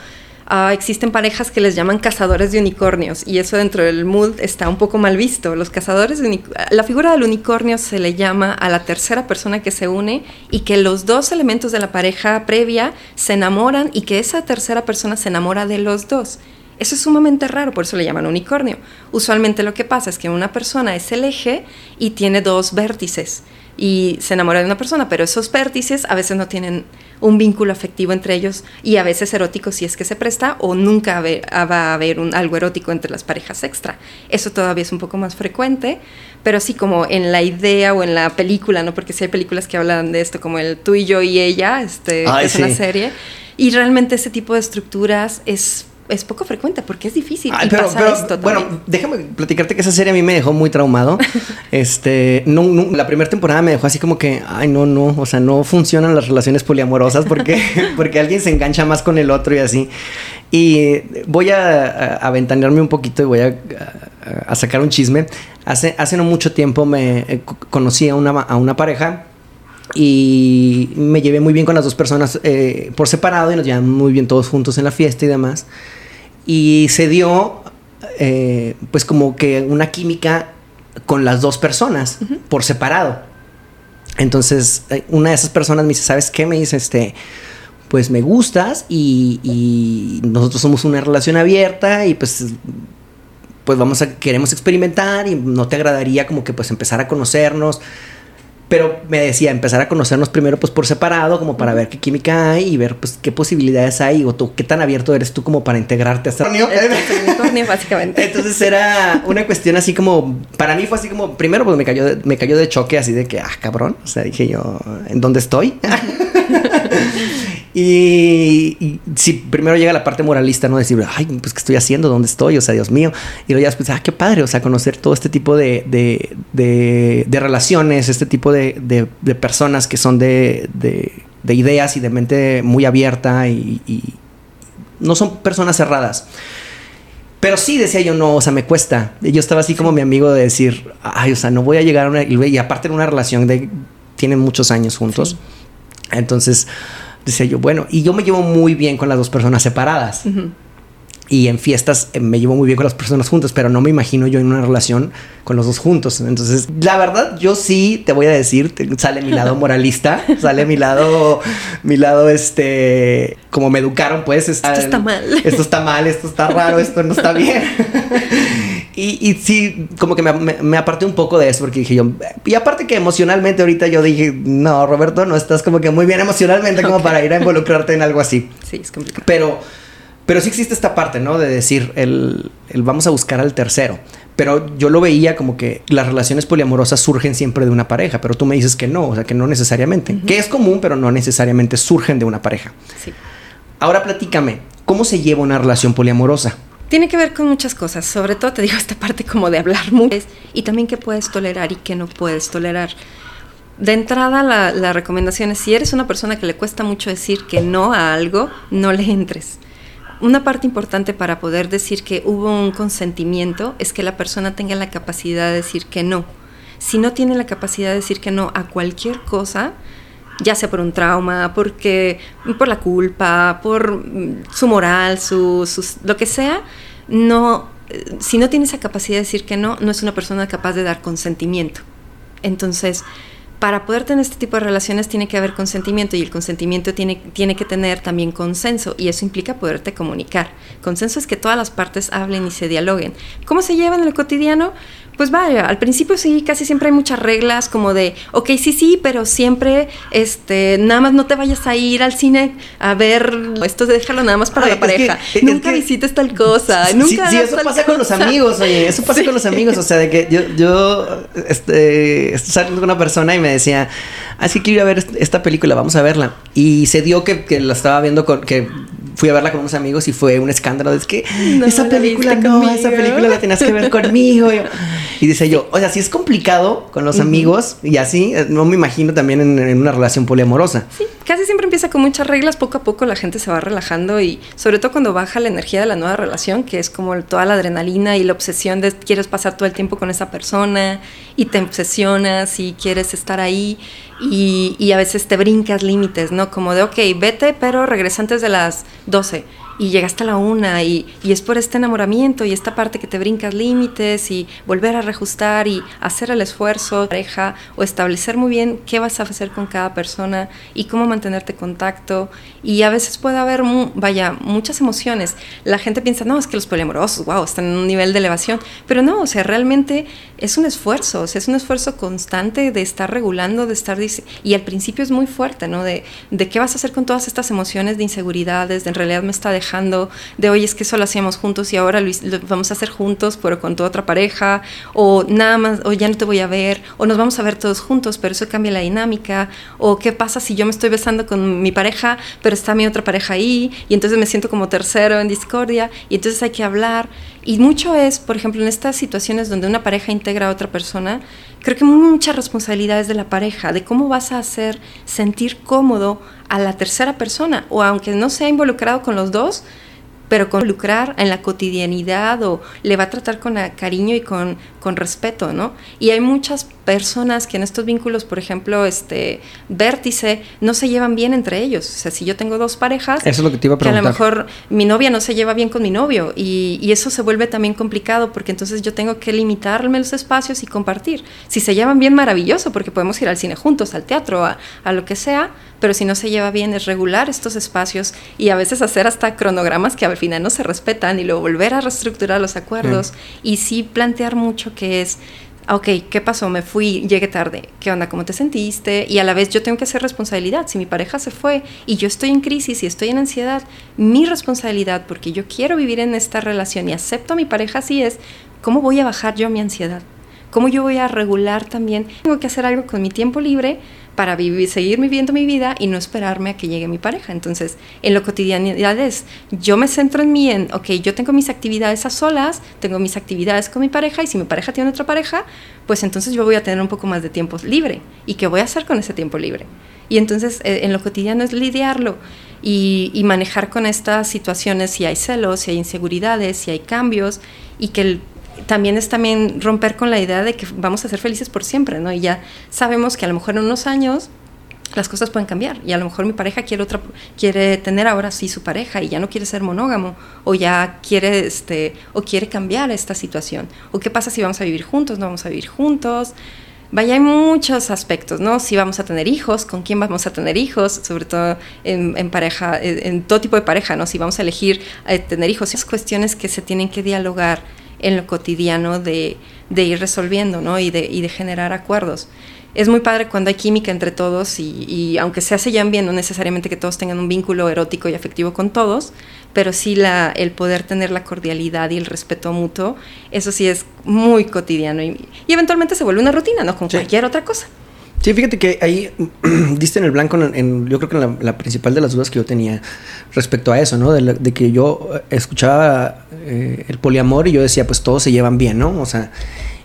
ah, existen parejas que les llaman cazadores de unicornios y eso dentro del mood está un poco mal visto. Los cazadores de la figura del unicornio se le llama a la tercera persona que se une y que los dos elementos de la pareja previa se enamoran y que esa tercera persona se enamora de los dos. Eso es sumamente raro, por eso le llaman unicornio. Usualmente lo que pasa es que una persona es el eje y tiene dos vértices y se enamora de una persona, pero esos vértices a veces no tienen un vínculo afectivo entre ellos y a veces erótico si es que se presta o nunca ah, va a haber un, algo erótico entre las parejas extra. Eso todavía es un poco más frecuente, pero sí como en la idea o en la película, ¿no? Porque sí hay películas que hablan de esto como el tú y yo y ella, este, Ay, que es una serie, y realmente ese tipo de estructuras es, es poco frecuente porque es difícil Ay, y pero, pasa pero, esto bueno, también. déjame platicarte que esa serie a mí me dejó muy traumado. *laughs* este, no, no, la primera temporada me dejó así como que, ay, no, no, o sea, no funcionan las relaciones poliamorosas porque, *laughs* porque alguien se engancha más con el otro y así. Y voy a, a, a ventanearme un poquito y voy a, sacar un chisme. Hace, hace no mucho tiempo me eh, co- conocí a una, a una pareja y me llevé muy bien con las dos personas eh, por separado y nos llevamos muy bien todos juntos en la fiesta y demás. Y se dio, eh, pues como que una química con las dos personas por separado. Entonces, eh, una de esas personas me dice, ¿sabes qué? Me dice, este, pues me gustas y, y nosotros somos una relación abierta y pues, pues vamos a, queremos experimentar y no te agradaría como que pues empezar a conocernos. Pero me decía, empezar a conocernos primero pues por separado, como para ver qué química hay y ver pues qué posibilidades hay o tú, qué tan abierto eres tú como para integrarte a esta reunión. Es el unicornio, básicamente. Entonces era una cuestión así como, para mí fue así como, primero pues me cayó de, me cayó de choque así de que, ah, cabrón, o sea, dije yo, ¿en dónde estoy? *laughs* y, y sí, primero llega la parte moralista, ¿no? Decir, ay, pues, ¿qué estoy haciendo? ¿Dónde estoy? O sea, Dios mío. Y luego ya después, ah, qué padre, o sea, conocer todo este tipo de, de, de, de relaciones, este tipo de, de, personas que son de, de, de ideas y de mente muy abierta y- y no son personas cerradas. Pero sí decía yo, no, o sea, me cuesta. Yo estaba así como mi amigo de decir, ay, o sea, no voy a llegar a una. Y aparte era una relación de. Tienen muchos años juntos. Sí. Entonces decía yo, bueno, y yo me llevo muy bien con las dos personas separadas. Ujú. Y en fiestas eh, me llevo muy bien con las personas juntas, pero no me imagino yo en una relación con los dos juntos. Entonces, la verdad, yo sí te voy a decir, te- sale mi lado *laughs* moralista, sale mi lado, mi lado, este, como me educaron, pues. Esto está mal. Esto está mal, esto está raro, esto no está bien. *laughs* Y, y sí, como que me, me- me aparté un poco de eso porque dije yo, y aparte que emocionalmente ahorita yo dije, no, Roberto, no estás como que muy bien emocionalmente como para ir a involucrarte en algo así. Sí, es complicado. Pero, Pero sí existe esta parte, ¿no? De decir, el, el, vamos a buscar al tercero. Pero yo lo veía como que las relaciones poliamorosas surgen siempre de una pareja, pero tú me dices que no, o sea, que no necesariamente. Que es común, pero no necesariamente surgen de una pareja. Sí. Ahora platícame, ¿cómo se lleva una relación poliamorosa? Tiene que ver con muchas cosas, sobre todo te digo *laughs* esta parte como de hablar mucho y también qué puedes tolerar y qué no puedes tolerar. De entrada la, la, recomendación es si eres una persona que le cuesta mucho decir que no a algo, no le entres. Una parte importante para poder decir que hubo un consentimiento es que la persona tenga la capacidad de decir que no. Si no tiene la capacidad de decir que no a cualquier cosa, ya sea por un trauma, porque por la culpa, por mm, su moral, su, lo que sea, no, si no tiene esa capacidad de decir que no, no es una persona capaz de dar consentimiento. Entonces, para poder tener este tipo de relaciones tiene que haber consentimiento y el consentimiento tiene, tiene que tener también consenso y eso implica poderte comunicar. Consenso es que todas las partes hablen y se dialoguen. ¿Cómo se llevan en el cotidiano? Pues vaya, al principio sí, casi siempre hay muchas reglas como de, ok, sí, sí, pero siempre, este, nada más no te vayas a ir al cine a ver, esto déjalo nada más para la pareja. nunca visites tal cosa, nunca. Sí, eso pasa con los amigos, oye, eso pasa con los amigos, o sea, de que yo, yo, este, estoy saliendo con una persona y me decía, así ah, que quiero ir a ver esta película, vamos a verla. Y se dio que, que la estaba viendo con, que fui a verla con unos amigos y fue un escándalo. Es que esa película no, esa película la tenías que ver conmigo. *laughs* Y, dice yo, o sea, si es complicado con los amigos y así, eh, no me imagino también en, una relación poliamorosa. Sí, casi siempre empieza con muchas reglas, poco a poco la gente se va relajando y sobre todo cuando baja la energía de la nueva relación, que es como toda la adrenalina y la obsesión de quieres pasar todo el tiempo con esa persona y te obsesionas y quieres estar ahí y, y a veces te brincas límites, ¿no? Como de, ok, vete, pero regresa antes de las 12 y llegaste a la una y, y, es por este enamoramiento y esta parte que te brincas límites y volver a reajustar y hacer el esfuerzo, pareja, o establecer muy bien qué vas a hacer con cada persona y cómo mantenerte contacto. Y a veces puede haber, vaya, muchas emociones. La gente piensa, no, es que los poliamorosos, wow, están en un nivel de elevación. Pero no, o sea, realmente es un esfuerzo, o sea, es un esfuerzo constante de estar regulando, de estar... Y al principio es muy fuerte, ¿no? De, de qué vas a hacer con todas estas emociones de inseguridades, de en realidad me está dejando de hoy es que eso lo hacíamos juntos y ahora lo, vamos a hacer juntos, pero con tu otra pareja, o nada más, o ya no te voy a ver, o nos vamos a ver todos juntos, pero eso cambia la dinámica, o qué pasa si yo me estoy besando con mi pareja, pero está mi otra pareja ahí, y entonces me siento como tercero en discordia, y entonces hay que hablar. Y mucho es, por ejemplo, en estas situaciones donde una pareja integra a otra persona, creo que mucha responsabilidad es de la pareja, de cómo vas a hacer sentir cómodo a la tercera persona, o aunque no sea involucrado con los dos, pero con lucrar en la cotidianidad o le va a tratar con cariño y con, con respeto, ¿no? Y hay muchas personas que en estos vínculos, por ejemplo, este vértice, no se llevan bien entre ellos. O sea, si yo tengo dos parejas, eso es lo que, te iba a, preguntar. a lo mejor mi novia no se lleva bien con mi novio y, y, eso se vuelve también complicado porque entonces yo tengo que limitarme los espacios y compartir. Si se llevan bien, maravilloso, porque podemos ir al cine juntos, al teatro, a, a lo que sea, pero si no se lleva bien es regular estos espacios y a veces hacer hasta cronogramas que al final no se respetan y luego volver a reestructurar los acuerdos y sí plantear mucho que es ok, ¿qué pasó? Me fui, llegué tarde. ¿Qué onda? ¿Cómo te sentiste? Y a la vez yo tengo que hacer responsabilidad. Si mi pareja se fue y yo estoy en crisis y estoy en ansiedad, mi responsabilidad, porque yo quiero vivir en esta relación y acepto a mi pareja así es, ¿cómo voy a bajar yo mi ansiedad? ¿Cómo yo voy a regular también? Tengo que hacer algo con mi tiempo libre para vivir, seguir viviendo mi vida y no esperarme a que llegue mi pareja. Entonces, en lo cotidianidad es, yo me centro en mí, en, ok, yo tengo mis actividades a solas, tengo mis actividades con mi pareja y si mi pareja tiene otra pareja, pues entonces yo voy a tener un poco más de tiempo libre. ¿Y qué voy a hacer con ese tiempo libre? Y entonces, eh, en lo cotidiano es lidiarlo. Y, y, manejar con estas situaciones si hay celos, si hay inseguridades, si hay cambios y que el también es también romper con la idea de que vamos a ser felices por siempre, ¿no? Y ya sabemos que a lo mejor en unos años las cosas pueden cambiar y a lo mejor mi pareja quiere otra quiere tener ahora sí su pareja y ya no quiere ser monógamo o ya quiere este o quiere cambiar esta situación. O qué pasa si vamos a vivir juntos no vamos a vivir juntos. Vaya hay muchos aspectos no si vamos a tener hijos con quién vamos a tener hijos sobre todo en, pareja en, todo tipo de pareja no si vamos a elegir eh, tener hijos. Esas cuestiones que se tienen que dialogar en lo cotidiano de, ir resolviendo ¿no? y, de, y de generar acuerdos. es muy padre cuando hay química entre todos y, aunque se hace ya bien, no necesariamente que todos tengan un vínculo erótico y afectivo con todos, pero sí la, el poder tener la cordialidad y el respeto mutuo, eso sí es muy cotidiano y, eventualmente se vuelve una rutina, ¿no? Con cualquier otra cosa. Sí, fíjate que ahí *clears throat* diste en el blanco, en, yo creo que la, principal de las dudas que yo tenía respecto a eso, ¿no? De, que yo escuchaba eh, el poliamor y yo decía, pues todos se llevan bien, ¿no? O sea,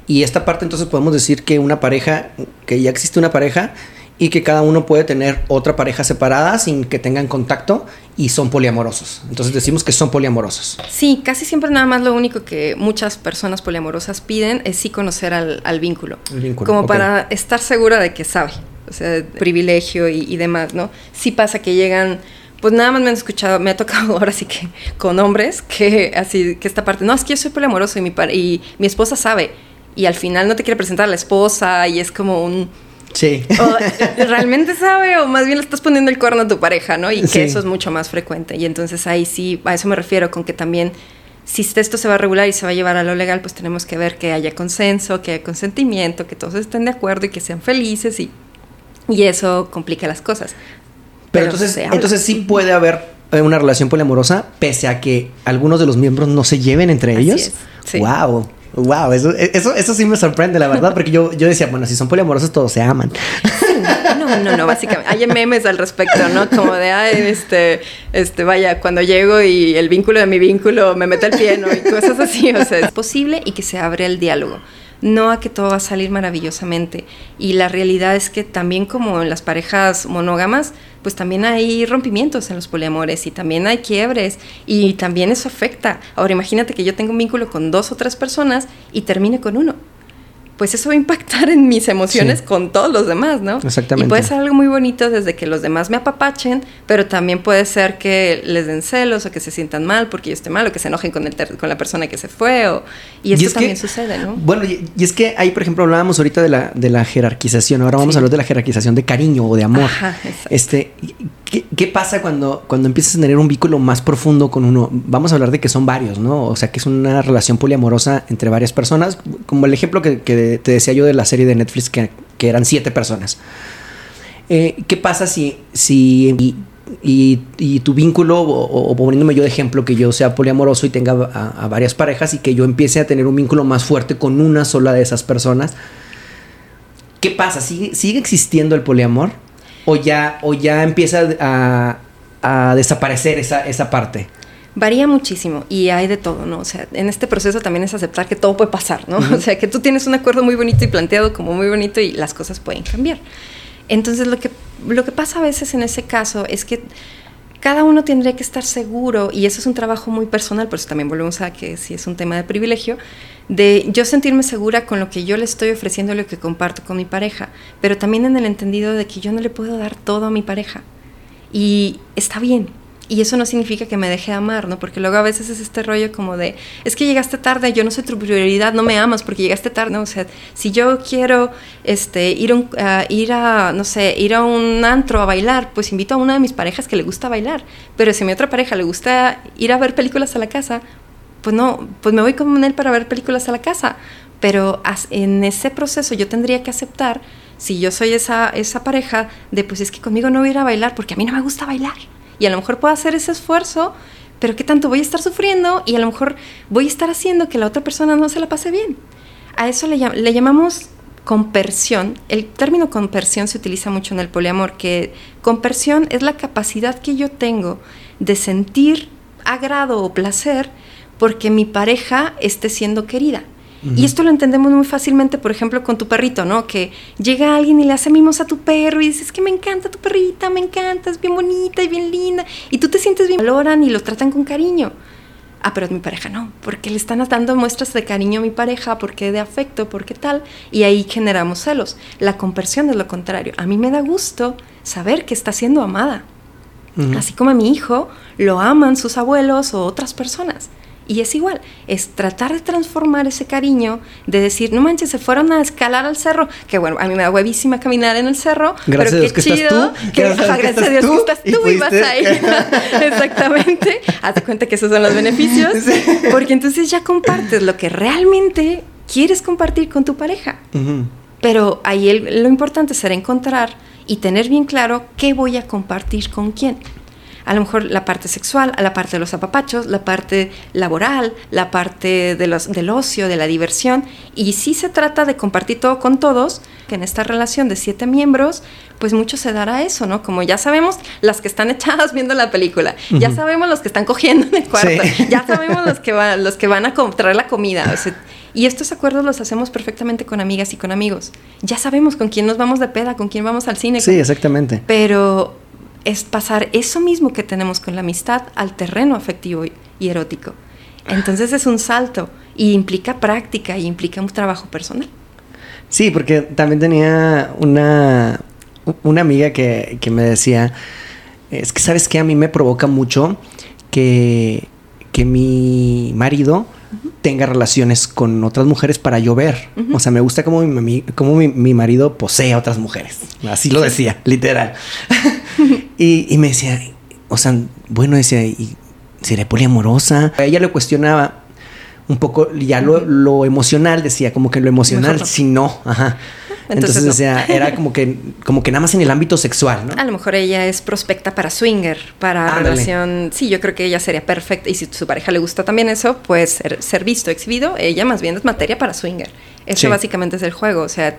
y esta parte entonces podemos decir que una pareja, que ya existe una pareja y que cada uno puede tener otra pareja separada sin que tengan contacto y son poliamorosos. Entonces decimos que son poliamorosos. Sí, casi siempre nada más lo único que muchas personas poliamorosas piden es sí conocer al, vínculo. El vínculo. Como para estar segura de que sabe. O sea, privilegio y, demás, ¿no? Sí pasa que llegan pues nada más me han escuchado, me ha tocado *laughs* ahora sí que con hombres que así que esta parte, no, es que yo soy poliamoroso y mi, y mi esposa sabe y al final no te quiere presentar a la esposa y es como un... Sí. realmente sabe o más bien le estás poniendo el cuerno a tu pareja, ¿no? Y que eso es mucho más frecuente. Y entonces ahí sí, a eso me refiero, con que también si esto se va a regular y se va a llevar a lo legal, pues tenemos que ver que haya consenso, que haya consentimiento, que todos estén de acuerdo y que sean felices y, y eso complica las cosas. Pero, entonces, entonces sí puede haber eh, una relación poliamorosa pese a que algunos de los miembros no se lleven entre ellos. Sí. Wow. Wow, eso, eso, eso sí me sorprende, la verdad, porque yo, yo decía, bueno, si son poliamorosos todos se aman. No, no, no, básicamente. Hay memes al respecto, ¿no? Como de, ay, este, este, vaya, cuando llego y el vínculo de mi vínculo me mete el pie, ¿no? Y cosas así, o sea, es posible y que se abre el diálogo no a que todo va a salir maravillosamente. Y la realidad es que también como en las parejas monógamas, pues también hay rompimientos en los poliamores y también hay quiebres y también eso afecta. Ahora imagínate que yo tengo un vínculo con dos o tres personas y termine con uno pues eso va a impactar en mis emociones con todos los demás, ¿no? Exactamente. Y puede ser algo muy bonito desde que los demás me apapachen, pero también puede ser que les den celos o que se sientan mal porque yo esté mal o que se enojen con, el con la persona que se fue. O, y eso también sucede, ¿no? Bueno, y, es que ahí, por ejemplo, hablábamos ahorita de la, de la jerarquización, ahora vamos a hablar de la jerarquización de cariño o de amor. Ajá, este, ¿qué, pasa cuando, cuando empiezas a tener un vínculo más profundo con uno? Vamos a hablar de que son varios, ¿no? O sea, que es una relación poliamorosa entre varias personas, como el ejemplo que, que te decía yo de la serie de Netflix que, eran siete personas. Eh, ¿Qué pasa si, si y, tu vínculo, o, poniéndome yo de ejemplo, que yo sea poliamoroso y tenga a, varias parejas y que yo empiece a tener un vínculo más fuerte con una sola de esas personas? ¿Qué pasa? ¿Sigue, sigue existiendo el poliamor? ¿O ya, o ya empieza a, a desaparecer esa, esa parte? Varía muchísimo y hay de todo, ¿no? O sea, en este proceso también es aceptar que todo puede pasar, ¿no? *laughs* O sea, que tú tienes un acuerdo muy bonito y planteado como muy bonito y las cosas pueden cambiar. Entonces, lo que, lo que pasa a veces en ese caso es que cada uno tendría que estar seguro, y eso es un trabajo muy personal, por eso también volvemos a que si es un tema de privilegio, de yo sentirme segura con lo que yo le estoy ofreciendo, lo que comparto con mi pareja, pero también en el entendido de que yo no le puedo dar todo a mi pareja. Y está bien, y eso no significa que me deje de amar, ¿no? Porque luego a veces es este rollo como de, es que llegaste tarde, yo no soy tu prioridad, no me amas porque llegaste tarde. O sea, si yo quiero este, ir, a, ir a, no sé, ir a un antro a bailar, pues invito a una de mis parejas que le gusta bailar. Pero si a mi otra pareja le gusta ir a ver películas a la casa, pues no, pues me voy con él para ver películas a la casa. Pero en ese proceso yo tendría que aceptar, si yo soy esa, esa pareja, de pues es que conmigo no voy a ir a bailar porque a mí no me gusta bailar y a lo mejor puedo hacer ese esfuerzo, pero ¿qué tanto voy a estar sufriendo? Y a lo mejor voy a estar haciendo que la otra persona no se la pase bien. A eso le, le llamamos compersión. El término compersión se utiliza mucho en el poliamor, que compersión es la capacidad que yo tengo de sentir agrado o placer porque mi pareja esté siendo querida. Y esto lo entendemos muy fácilmente, por ejemplo, con tu perrito, ¿no? Que llega alguien y le hace mimos a tu perro y dices que me encanta tu perrita, me encanta, es bien bonita y bien linda. Y tú te sientes bien, valoran y lo tratan con cariño. Ah, pero mi pareja no, porque le están dando muestras de cariño a mi pareja, porque de afecto, porque tal, y ahí generamos celos. La conversión es lo contrario. A mí me da gusto saber que está siendo amada. Así como a mi hijo lo aman sus abuelos o otras personas. Y es igual, es tratar de transformar ese cariño, de decir, no manches, se fueron a escalar al cerro, que bueno, a mí me da huevísima caminar en el cerro, gracias pero qué chido, que, gracias, a Dios que estás tú y, vas ahí. *laughs* Exactamente, hazte cuenta que esos son los beneficios, porque entonces ya compartes lo que realmente quieres compartir con tu pareja. Pero ahí lo importante será encontrar y tener bien claro qué voy a compartir con quién a lo mejor la parte sexual, a la parte de los apapachos, la parte laboral, la parte de los, del ocio, de la diversión. Y si se trata de compartir todo con todos, que en esta relación de siete miembros, pues mucho se dará eso, ¿no? Como ya sabemos las que están echadas viendo la película, ya sabemos los que están cogiendo en el cuarto, ya sabemos los que, van, *laughs* los que van a traer la comida. y estos acuerdos los hacemos perfectamente con amigas y con amigos. Ya sabemos con quién nos vamos de peda, con quién vamos al cine. Sí, exactamente. Pero es pasar eso mismo que tenemos con la amistad al terreno afectivo y erótico. Entonces es un salto y implica práctica y implica un trabajo personal. Sí, porque también tenía una, una amiga que, me decía, es que sabes que a mí me provoca mucho que, que mi marido tenga relaciones con otras mujeres para yo ver. O sea, me gusta como mi, como mi, marido posee a otras mujeres. Así lo decía, *laughs* literal. *laughs* y, me decía, o sea, bueno, decía, ¿y sería poliamorosa? A ella le cuestionaba un poco ya lo, emocional, decía, como que lo emocional, si no, ajá. Entonces, o sea, era *laughs* como que, como que nada más en el ámbito sexual, ¿no? A lo mejor ella es prospecta para swinger, para relación. Sí, yo creo que ella sería perfecta. Y si su pareja le gusta también eso, pues ser, ser visto, exhibido, ella más bien es materia para swinger. Eso básicamente es el juego. O sea,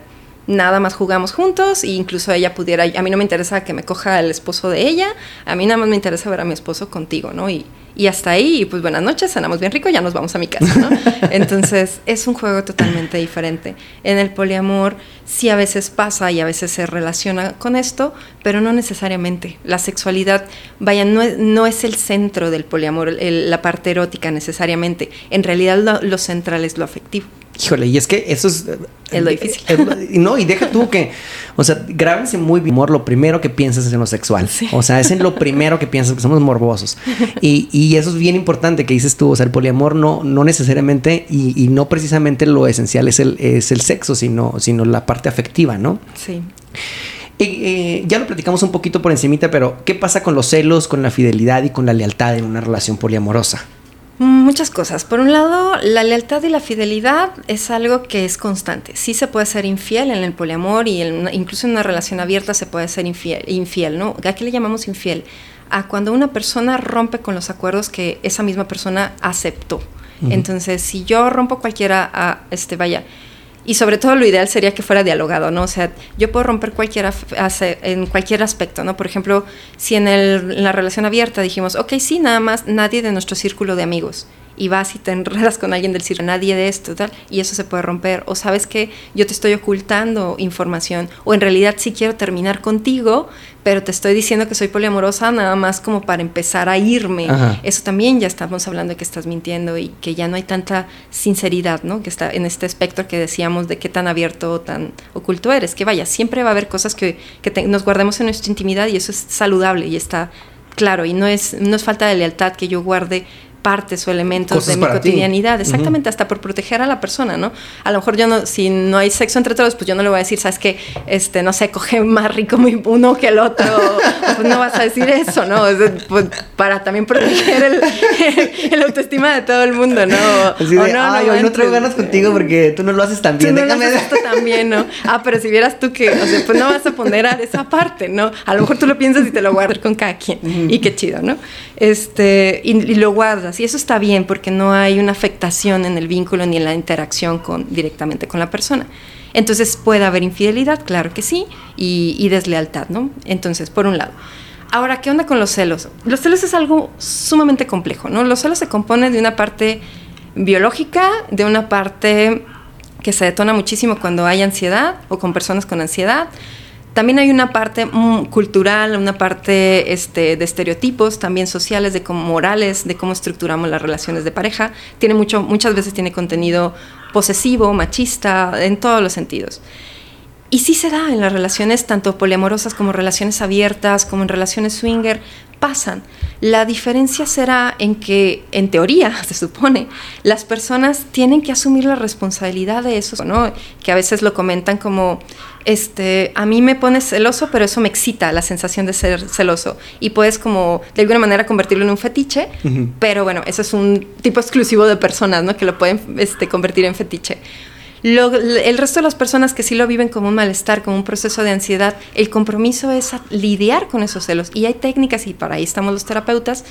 nada más jugamos juntos e incluso ella pudiera, a mí no me interesa que me coja el esposo de ella, a mí nada más me interesa ver a mi esposo contigo, ¿no? Y, y hasta ahí, pues buenas noches, cenamos bien rico, ya nos vamos a mi casa, ¿no? *laughs* Entonces, es un juego totalmente diferente. En el poliamor sí a veces pasa y a veces se relaciona con esto, pero no necesariamente. La sexualidad, vaya, no es, no es el centro del poliamor, la parte erótica necesariamente. En realidad lo central es lo afectivo. Híjole, y es que eso es... Es lo difícil. no, y deja tú que, o sea, grábense muy bien, amor, lo primero que piensas es en lo sexual. O sea, es en lo primero que piensas, que somos morbosos. Y, y, eso es bien importante que dices tú, o sea, el poliamor no, no necesariamente y, y no precisamente lo esencial es el, es el sexo, sino, sino la parte afectiva, ¿no? Sí. Eh, ya lo platicamos un poquito por encimita, pero ¿qué pasa con los celos, con la fidelidad y con la lealtad en una relación poliamorosa? Muchas cosas. Por un lado, la lealtad y la fidelidad es algo que es constante. Sí se puede ser infiel en el poliamor y incluso en una relación abierta se puede ser infiel, infiel, ¿no? ¿A qué le llamamos infiel? A cuando una persona rompe con los acuerdos que esa misma persona aceptó. Entonces, si yo rompo cualquiera, a, este, vaya, y sobre todo lo ideal sería que fuera dialogado, ¿no? O sea, yo puedo romper cualquier en cualquier aspecto, ¿no? Por ejemplo, si en, el, en la relación abierta dijimos, ok, sí, nada más nadie de nuestro círculo de amigos y vas y te enredas con alguien del circo, nadie de esto, tal, y eso se puede romper. O sabes que yo te estoy ocultando información, o en realidad sí quiero terminar contigo, pero te estoy diciendo que soy poliamorosa nada más como para empezar a irme. Eso también ya estamos hablando de que estás mintiendo y que ya no hay tanta sinceridad, ¿no? Que está en este espectro que decíamos de qué tan abierto o tan oculto eres. Que vaya, siempre va a haber cosas que, que nos guardemos en nuestra intimidad y eso es saludable y está claro. Y no es, no es falta de lealtad que yo guarde partes o elementos de mi cotidianidad, exactamente, hasta por proteger a la persona, ¿no? A lo mejor yo no, si no hay sexo entre todos, pues yo no le voy a decir, sabes que, este, no sé, coge *laughs* más rico uno que el otro, pues no vas a decir eso, ¿no? Pues, para también proteger *laughs* el, autoestima de todo el mundo, ¿no? no, ay, hoy no traigo ganas contigo porque tú no lo haces tan bien, tú no Lo haces esto también, ¿no? Ah, pero si vieras tú que, o sea, pues no vas a ponderar esa parte, ¿no? A lo mejor tú lo piensas y te lo guardas con cada quien, y qué chido, ¿no? Este, y, y lo guardas y eso está bien porque no hay una afectación en el vínculo ni en la interacción con, directamente con la persona. Entonces puede haber infidelidad, claro que sí, y, deslealtad, ¿no? Entonces, por un lado. Ahora, ¿qué onda con los celos? Los celos es algo sumamente complejo, ¿no? Los celos se componen de una parte biológica, de una parte que se detona muchísimo cuando hay ansiedad o con personas con ansiedad, también hay una parte mm, cultural, una parte este, de estereotipos, también sociales, de cómo morales, de cómo estructuramos las relaciones de pareja. Tiene mucho, muchas veces tiene contenido posesivo, machista, en todos los sentidos. Y sí se da en las relaciones tanto poliamorosas como relaciones abiertas, como en relaciones swinger, pasan. La diferencia será en que, en teoría, *laughs* se supone, las personas tienen que asumir la responsabilidad de eso, ¿no? Que a veces lo comentan como, este, a mí me pone celoso, pero eso me excita, la sensación de ser celoso. Y puedes como, de alguna manera, convertirlo en un fetiche, pero bueno, eso es un tipo exclusivo de personas, ¿no? Que lo pueden este, convertir en fetiche. El resto de las personas que sí lo viven como un malestar, como un proceso de ansiedad, el compromiso es lidiar con esos celos. Y hay técnicas, y para ahí estamos los terapeutas,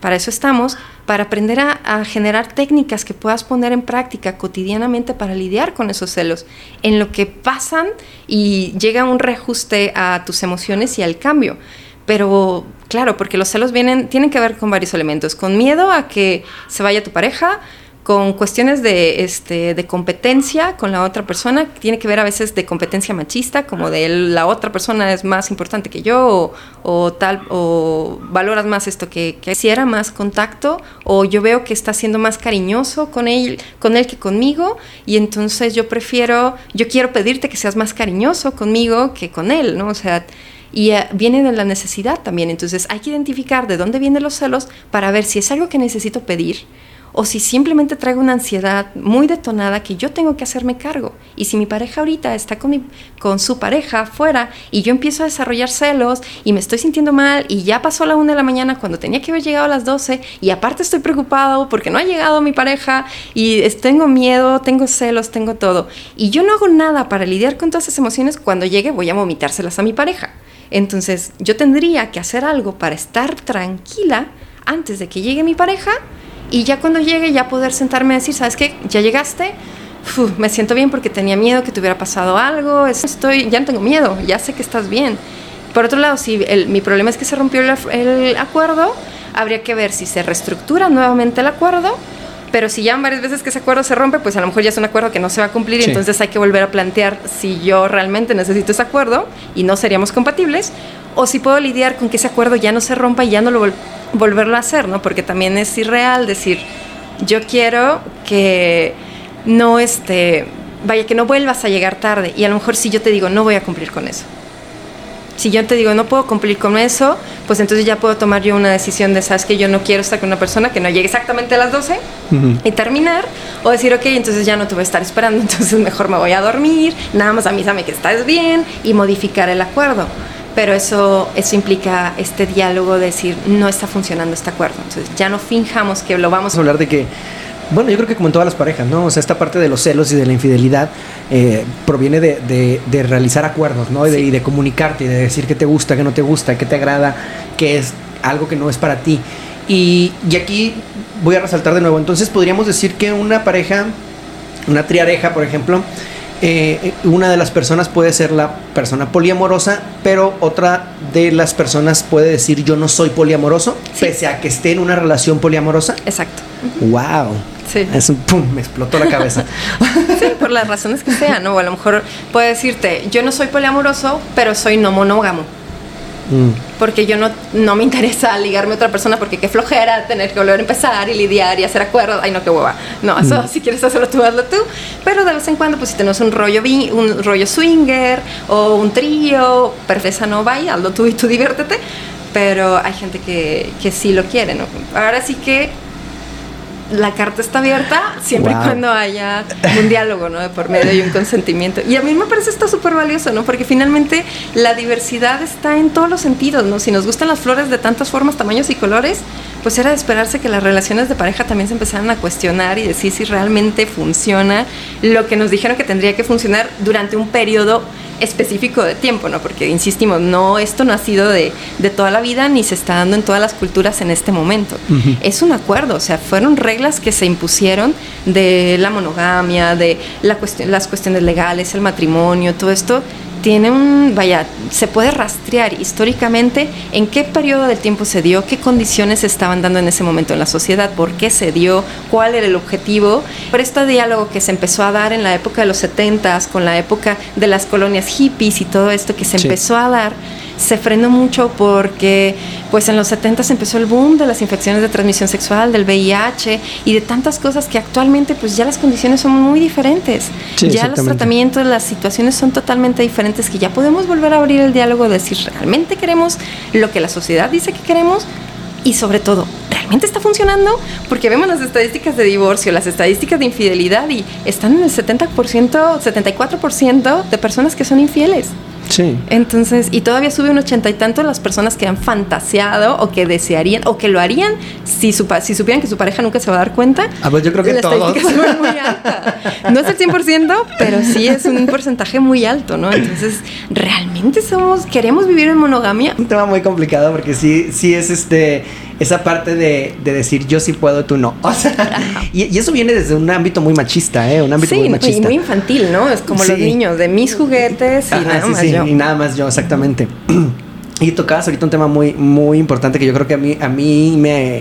para eso estamos, para aprender a, generar técnicas que puedas poner en práctica cotidianamente para lidiar con esos celos, en lo que pasan y llega un reajuste a tus emociones y al cambio. Pero claro, porque los celos tienen que ver con varios elementos, con miedo a que se vaya tu pareja, con cuestiones de, este, de competencia con la otra persona, tiene que ver a veces de competencia machista, como de la otra persona es más importante que yo, o, tal, o valoras más esto que, que hiciera más contacto, o yo veo que está siendo más cariñoso con él, con él que conmigo, y entonces yo prefiero, yo quiero pedirte que seas más cariñoso conmigo que con él, ¿no? O sea, y eh, viene de la necesidad también. Entonces hay que identificar de dónde vienen los celos para ver si es algo que necesito pedir o si simplemente traigo una ansiedad muy detonada que yo tengo que hacerme cargo. Y si mi pareja ahorita está con, con su pareja afuera y yo empiezo a desarrollar celos y me estoy sintiendo mal y ya pasó la una de la mañana cuando tenía que haber llegado a las 12 y aparte estoy preocupado porque no ha llegado mi pareja y tengo miedo, tengo celos, tengo todo. Y yo no hago nada para lidiar con todas esas emociones, cuando llegue voy a vomitárselas a mi pareja. Entonces yo tendría que hacer algo para estar tranquila antes de que llegue mi pareja y ya cuando llegue ya poder sentarme a decir, ¿sabes qué? Ya llegaste, me siento bien porque tenía miedo que te hubiera pasado algo, estoy, ya no tengo miedo, ya sé que estás bien. Por otro lado, si mi problema es que se rompió el, acuerdo, habría que ver si se reestructura nuevamente el acuerdo pero si ya varias veces que ese acuerdo se rompe, pues a lo mejor ya es un acuerdo que no se va a cumplir y entonces hay que volver a plantear si yo realmente necesito ese acuerdo y no seríamos compatibles, o si puedo lidiar con que ese acuerdo ya no se rompa y ya no lo volverlo a hacer, ¿no? Porque también es irreal decir, yo quiero que no este, vaya, que no vuelvas a llegar tarde. Y a lo mejor si yo te digo, no voy a cumplir con eso. Si yo te digo, no puedo cumplir con eso, pues entonces ya puedo tomar yo una decisión de, sabes que yo no quiero estar con una persona que no llegue exactamente a las 12 y terminar, o decir, ok, entonces ya no te voy a estar esperando, *laughs* entonces mejor me voy a dormir, nada más avísame que estás bien y modificar el acuerdo pero eso, eso implica este diálogo de decir, no está funcionando este acuerdo. Entonces ya no finjamos que lo vamos a hablar de que, bueno, yo creo que como en todas las parejas, ¿no? O sea, esta parte de los celos y de la infidelidad eh, proviene de, de, realizar acuerdos, ¿no? Y de, y de comunicarte y de decir qué te gusta, qué no te gusta, qué te agrada, qué es algo que no es para ti. Y, y aquí voy a resaltar de nuevo, entonces podríamos decir que una pareja, una triareja, por ejemplo, eh, una de las personas puede ser la persona poliamorosa, pero otra de las personas puede decir yo no soy poliamoroso, pese a que esté en una relación poliamorosa. Exacto. Wow. Sí. Es un pum, me explotó la cabeza. *laughs* sí, por las razones que sean, ¿no? O a lo mejor puede decirte, yo no soy poliamoroso, pero soy no monógamo. Mm. Porque yo no, no me interesa ligarme a otra persona porque qué flojera tener que volver a empezar y lidiar y hacer acuerdos. Ay, no, qué hueva. No, eso mm. si quieres hacerlo tú, hazlo tú. Pero de vez en cuando, pues si tenemos un rollo, un rollo swinger o un trío, perfecta no vaya, hazlo tú y tú diviértete. Pero hay gente que, que sí lo quiere, ¿no? Ahora sí que la carta está abierta siempre y cuando haya un diálogo, ¿no? De por medio y un consentimiento. Y a mí me parece esto súper valioso, ¿no? Porque finalmente la diversidad está en todos los sentidos, ¿no? Si nos gustan las flores de tantas formas, tamaños y colores, pues era de esperarse que las relaciones de pareja también se empezaran a cuestionar y decir si realmente funciona lo que nos dijeron que tendría que funcionar durante un periodo específico de tiempo, ¿no? Porque insistimos, no, esto no ha sido de, de toda la vida ni se está dando en todas las culturas en este momento. Es un acuerdo, o sea, fueron reglas que se impusieron de la monogamia, de la cuestión, las cuestiones legales, el matrimonio, todo esto tiene un, vaya, se puede rastrear históricamente en qué periodo del tiempo se dio, qué condiciones se estaban dando en ese momento en la sociedad, por qué se dio, cuál era el objetivo. Pero este diálogo que se empezó a dar en la época de los 70 con la época de las colonias hippies y todo esto que se empezó a dar, se frenó mucho porque pues en los 70 se empezó el boom de las infecciones de transmisión sexual, del VIH y de tantas cosas que actualmente pues ya las condiciones son muy diferentes. ya los tratamientos, las situaciones son totalmente diferentes que ya podemos volver a abrir el diálogo de si realmente queremos lo que la sociedad dice que queremos y sobre todo, ¿realmente está funcionando? Porque vemos las estadísticas de divorcio, las estadísticas de infidelidad y están en el 70%, 74% de personas que son infieles. Sí. Entonces, y todavía sube un ochenta y tanto las personas que han fantaseado o que desearían o que lo harían si, su, si supieran que su pareja nunca se va a dar cuenta. Ah, pues yo creo que todos. muy alta. No es el 100%, pero sí es un porcentaje muy alto, ¿no? Entonces, ¿realmente somos, queremos vivir en monogamia? Un tema muy complicado porque sí, sí es este esa parte de, decir yo sí puedo, tú no. *laughs* O sea, y, eso viene desde un ámbito muy machista, ¿eh? Un ámbito muy machista. y muy infantil, ¿no? Es como los niños, de mis juguetes y nada más yo. Y nada más yo, exactamente. *clears throat* y tocabas ahorita un tema muy, muy importante que yo creo que a mí, a mí me...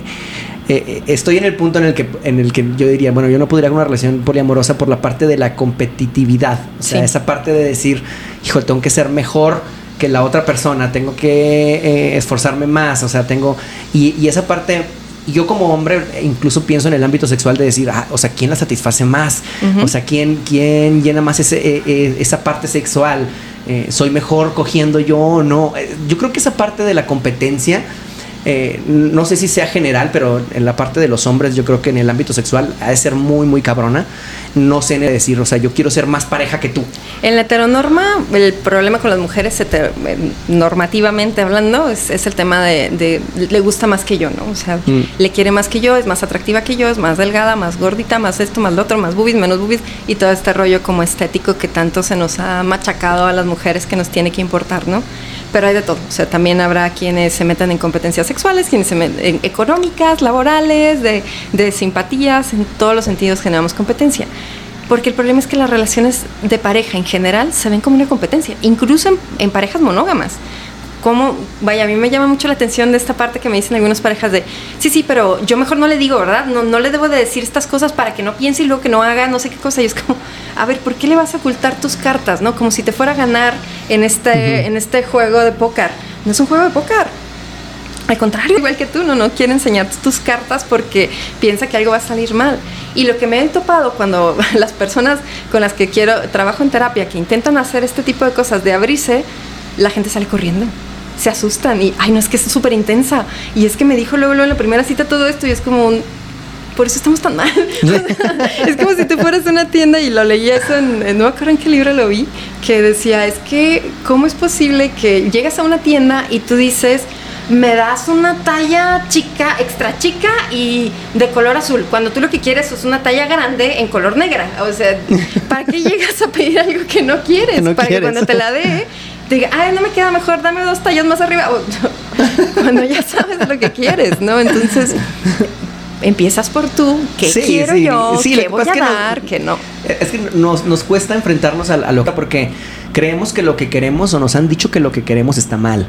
Eh, eh, estoy en el punto en el que en el que yo diría, bueno, yo no podría con una relación poliamorosa por la parte de la competitividad. O sea, esa parte de decir, hijo, tengo que ser mejor que la otra persona, tengo que eh, esforzarme más, o sea, tengo... Y, esa parte yo como hombre incluso pienso en el ámbito sexual de decir, ah, o sea, ¿quién la satisface más? O sea, ¿quién, quién llena más ese, eh, eh, esa parte sexual? ¿Soy mejor cogiendo yo o no? yo creo que esa parte de la competencia, no sé si sea general, pero en la parte de los hombres yo creo que en el ámbito sexual ha de ser muy, muy cabrona no sé ni decir, o sea, yo quiero ser más pareja que tú. En la heteronorma, el problema con las mujeres, eh, normativamente hablando, es, el tema de, le gusta más que yo, ¿no? O sea, mm. le quiere más que yo, es más atractiva que yo, es más delgada, más gordita, más esto, más lo otro, más boobies, menos boobies, y todo este rollo como estético que tanto se nos ha machacado a las mujeres que nos tiene que importar, ¿no? Pero hay de todo, o sea, también habrá quienes se metan en competencias sexuales, quienes se meten en económicas, laborales, de, de simpatías, en todos los sentidos generamos competencia. Porque el problema es que las relaciones de pareja en general se ven como una competencia, incluso en, parejas monógamas. Como, vaya, a mí me llama mucho la atención de esta parte que me dicen algunas parejas de, sí, sí, pero yo mejor no le digo, ¿verdad? No, no le debo de decir estas cosas para que no piense y luego que no haga no sé qué cosa. Y es como, a ver, ¿por qué le vas a ocultar tus cartas? ¿No? Como si te fuera a ganar en este, en este juego de póker. No es un juego de póker al contrario, igual que tú, no, no quiere enseñar tus cartas porque piensa que algo va a salir mal. Y lo que me he topado cuando *laughs* las personas con las que quiero, trabajo en terapia, que intentan hacer este tipo de cosas, de abrirse, la gente sale corriendo. Se asustan y, ay, no, es que es súper intensa. Y es que me dijo luego, luego en la primera cita todo esto y es como un, por eso estamos tan mal. *laughs* *laughs* es como si tú fueras a una tienda y lo leí eso en, no me acuerdo en qué libro lo vi, que decía, es que, ¿cómo es posible que llegas a una tienda y tú dices, me das una talla chica, extra chica y de color azul, cuando tú lo que quieres es una talla grande en color negra. O sea, ¿para qué *laughs* llegas a pedir algo que no quieres? para que cuando te la dé, te diga, ay, no me queda mejor, dame dos tallas más arriba. *laughs* cuando ya sabes lo que quieres, ¿no? Entonces, empiezas por tú, ¿qué quiero yo? ¿Qué voy a dar? Que no. Es que nos, nos cuesta enfrentarnos a, a lo porque creemos que lo que queremos o nos han dicho que lo que queremos está mal.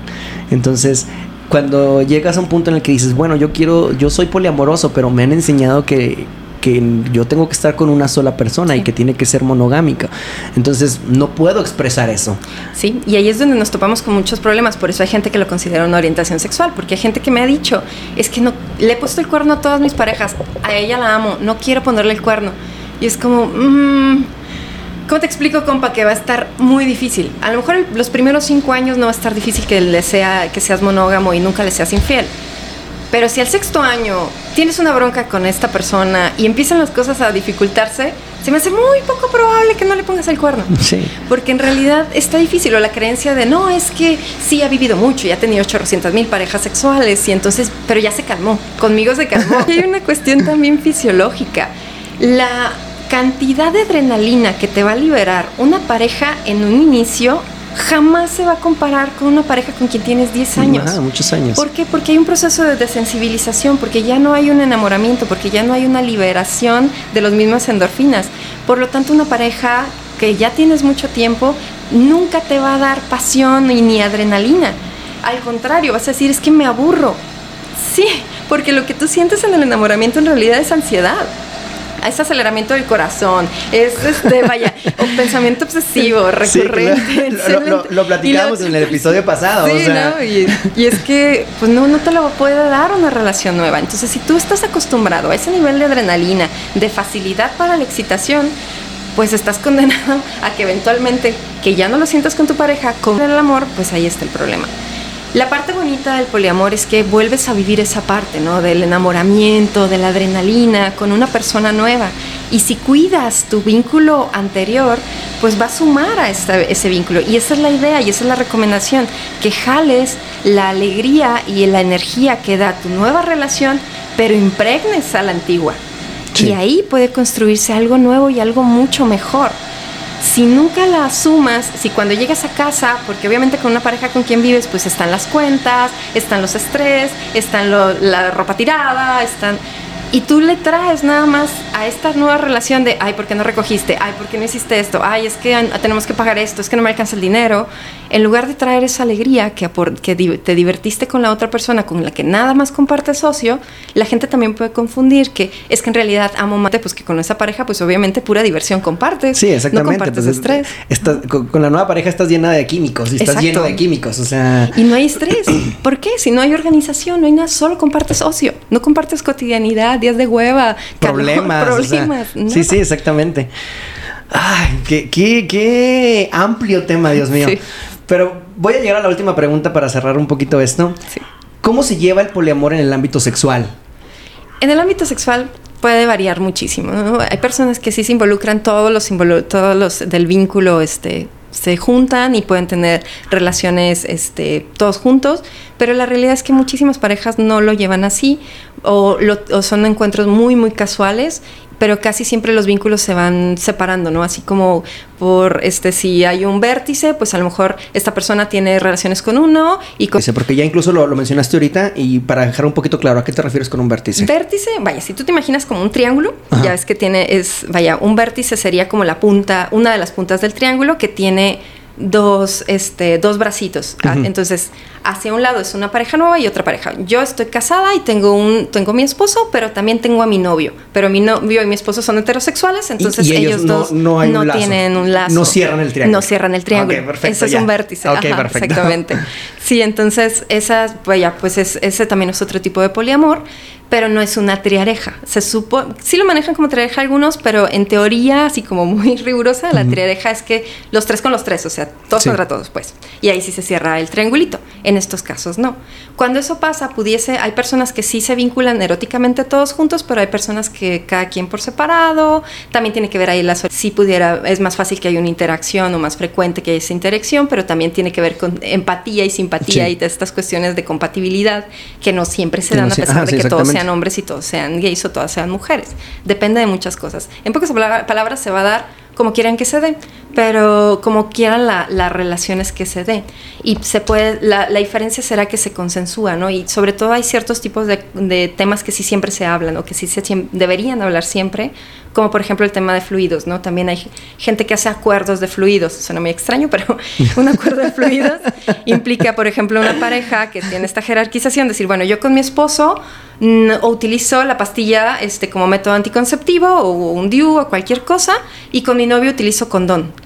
Entonces, cuando llegas a un punto en el que dices, bueno, yo quiero, yo soy poliamoroso, pero me han enseñado que, que yo tengo que estar con una sola persona y que tiene que ser monogámica. Entonces, no puedo expresar eso. Sí, y ahí es donde nos topamos con muchos problemas. Por eso hay gente que lo considera una orientación sexual, porque hay gente que me ha dicho, es que no, le he puesto el cuerno a todas mis parejas, a ella la amo, no quiero ponerle el cuerno. Y es como, mmm, ¿Cómo te explico, compa, que va a estar muy difícil? A lo mejor los primeros cinco años no va a estar difícil que, le sea, que seas monógamo y nunca le seas infiel. Pero si al sexto año tienes una bronca con esta persona y empiezan las cosas a dificultarse, se me hace muy poco probable que no le pongas el cuerno. Sí. Porque en realidad está difícil. O la creencia de, no, es que sí ha vivido mucho, ya ha tenido 800 mil parejas sexuales y entonces, pero ya se calmó. Conmigo se calmó. *laughs* y hay una cuestión también fisiológica. La cantidad de adrenalina que te va a liberar una pareja en un inicio jamás se va a comparar con una pareja con quien tienes 10 años. Ah, muchos años. ¿Por qué? Porque hay un proceso de desensibilización, porque ya no hay un enamoramiento, porque ya no hay una liberación de los mismas endorfinas. Por lo tanto, una pareja que ya tienes mucho tiempo nunca te va a dar pasión ni adrenalina. Al contrario, vas a decir, es que me aburro. Sí, porque lo que tú sientes en el enamoramiento en realidad es ansiedad es aceleramiento del corazón, es este, *laughs* vaya, un pensamiento obsesivo, recurrente. lo, platicamos en el *laughs* episodio pasado. Sí, ¿no? Y, y, es que, pues no, no te lo puede dar una relación nueva. Entonces, si tú estás acostumbrado a ese nivel de adrenalina, de facilidad para la excitación, pues estás condenado a que eventualmente, que ya no lo sientas con tu pareja, con el amor, pues ahí está el problema. La parte bonita del poliamor es que vuelves a vivir esa parte, ¿no? Del enamoramiento, de la adrenalina con una persona nueva. Y si cuidas tu vínculo anterior, pues va a sumar a ese vínculo. Y esa es la idea y esa es la recomendación, que jales la alegría y la energía que da tu nueva relación, pero impregnes a la antigua. Y ahí puede construirse algo nuevo y algo mucho mejor si nunca la sumas, si cuando llegas a casa, porque obviamente con una pareja con quien vives, pues están las cuentas, están los estrés, están la ropa tirada, están y tú le traes nada más a esta nueva relación de, ay, ¿por qué no recogiste? Ay, ¿por qué no hiciste esto? Ay, es que tenemos que pagar esto, es que no me alcanza el dinero. En lugar de traer esa alegría que, que te divertiste con la otra persona con la que nada más compartes socio, la gente también puede confundir que es que en realidad amo mate, pues que con esa pareja, pues obviamente pura diversión compartes. Sí, exactamente. No compartes pues, estrés. con, la nueva pareja estás llena de químicos y estás lleno de químicos, o sea... Y no hay estrés. ¿Por qué? Si no hay organización, no hay nada, solo compartes ocio, no compartes cotidianidad, días de hueva, problemas. problemas. sí, sí, exactamente. Ay, qué, qué, amplio tema, Dios mío. Pero voy a llegar a la última pregunta para cerrar un poquito esto. ¿Cómo se lleva el poliamor en el ámbito sexual? En el ámbito sexual puede variar muchísimo. Hay personas que sí se involucran todos los todos los del vínculo este se juntan y pueden tener relaciones este, todos juntos, pero la realidad es que muchísimas parejas no lo llevan así o, son encuentros muy, muy casuales pero casi siempre los vínculos se van separando, ¿no? Así como por este si hay un vértice, pues a lo mejor esta persona tiene relaciones con uno y con porque ya incluso lo, mencionaste ahorita y para dejar un poquito claro, ¿a qué te refieres con un vértice? Vértice, vaya, si tú te imaginas como un triángulo, ya ves que tiene es vaya, un vértice sería como la punta, una de las puntas del triángulo que tiene dos, este, dos bracitos. Ah, entonces, hacia un lado es una pareja nueva y otra pareja. Yo estoy casada y tengo un, tengo mi esposo, pero también tengo a mi novio. Pero mi novio y mi esposo son heterosexuales, entonces ellos, dos no, tienen un lazo. No cierran el triángulo. No cierran el triángulo. Eso es un vértice. Exactamente. *laughs* Sí, entonces esa, vaya, pues ese también es otro tipo de poliamor pero no es una triareja. Se supo, sí lo manejan como triareja algunos, pero en teoría, así como muy *laughs* rigurosa, la triareja es que los tres con los tres, o sea, todos contra todos, pues. Y ahí sí se cierra el triangulito. En estos casos no. Cuando eso pasa, pudiese, hay personas que sí se vinculan eróticamente todos juntos, pero hay personas que cada quien por separado. También tiene que ver ahí la si pudiera, es más fácil que haya una interacción o más frecuente que haya esa interacción, pero también tiene que ver con empatía y simpatía y estas cuestiones de compatibilidad que no siempre se dan a pesar de que todos sean hombres y todos sean gays o todas sean mujeres. Depende de muchas cosas. En pocas palabras se va a dar como quieran que se dé, pero como quieran la, las relaciones que se dé. Y se puede, la, la, diferencia será que se consensúa, ¿no? Y sobre todo hay ciertos tipos de, de temas que sí siempre se hablan o que sí se deberían hablar siempre, como por ejemplo el tema de fluidos, ¿no? También hay gente que hace acuerdos de fluidos, suena muy extraño, pero *laughs* un acuerdo de fluidos implica, por ejemplo, una pareja que tiene esta jerarquización, decir, bueno, yo con mi esposo o utilizo la pastilla este, como método anticonceptivo o un DIU o cualquier cosa y con mi novio utilizo condón.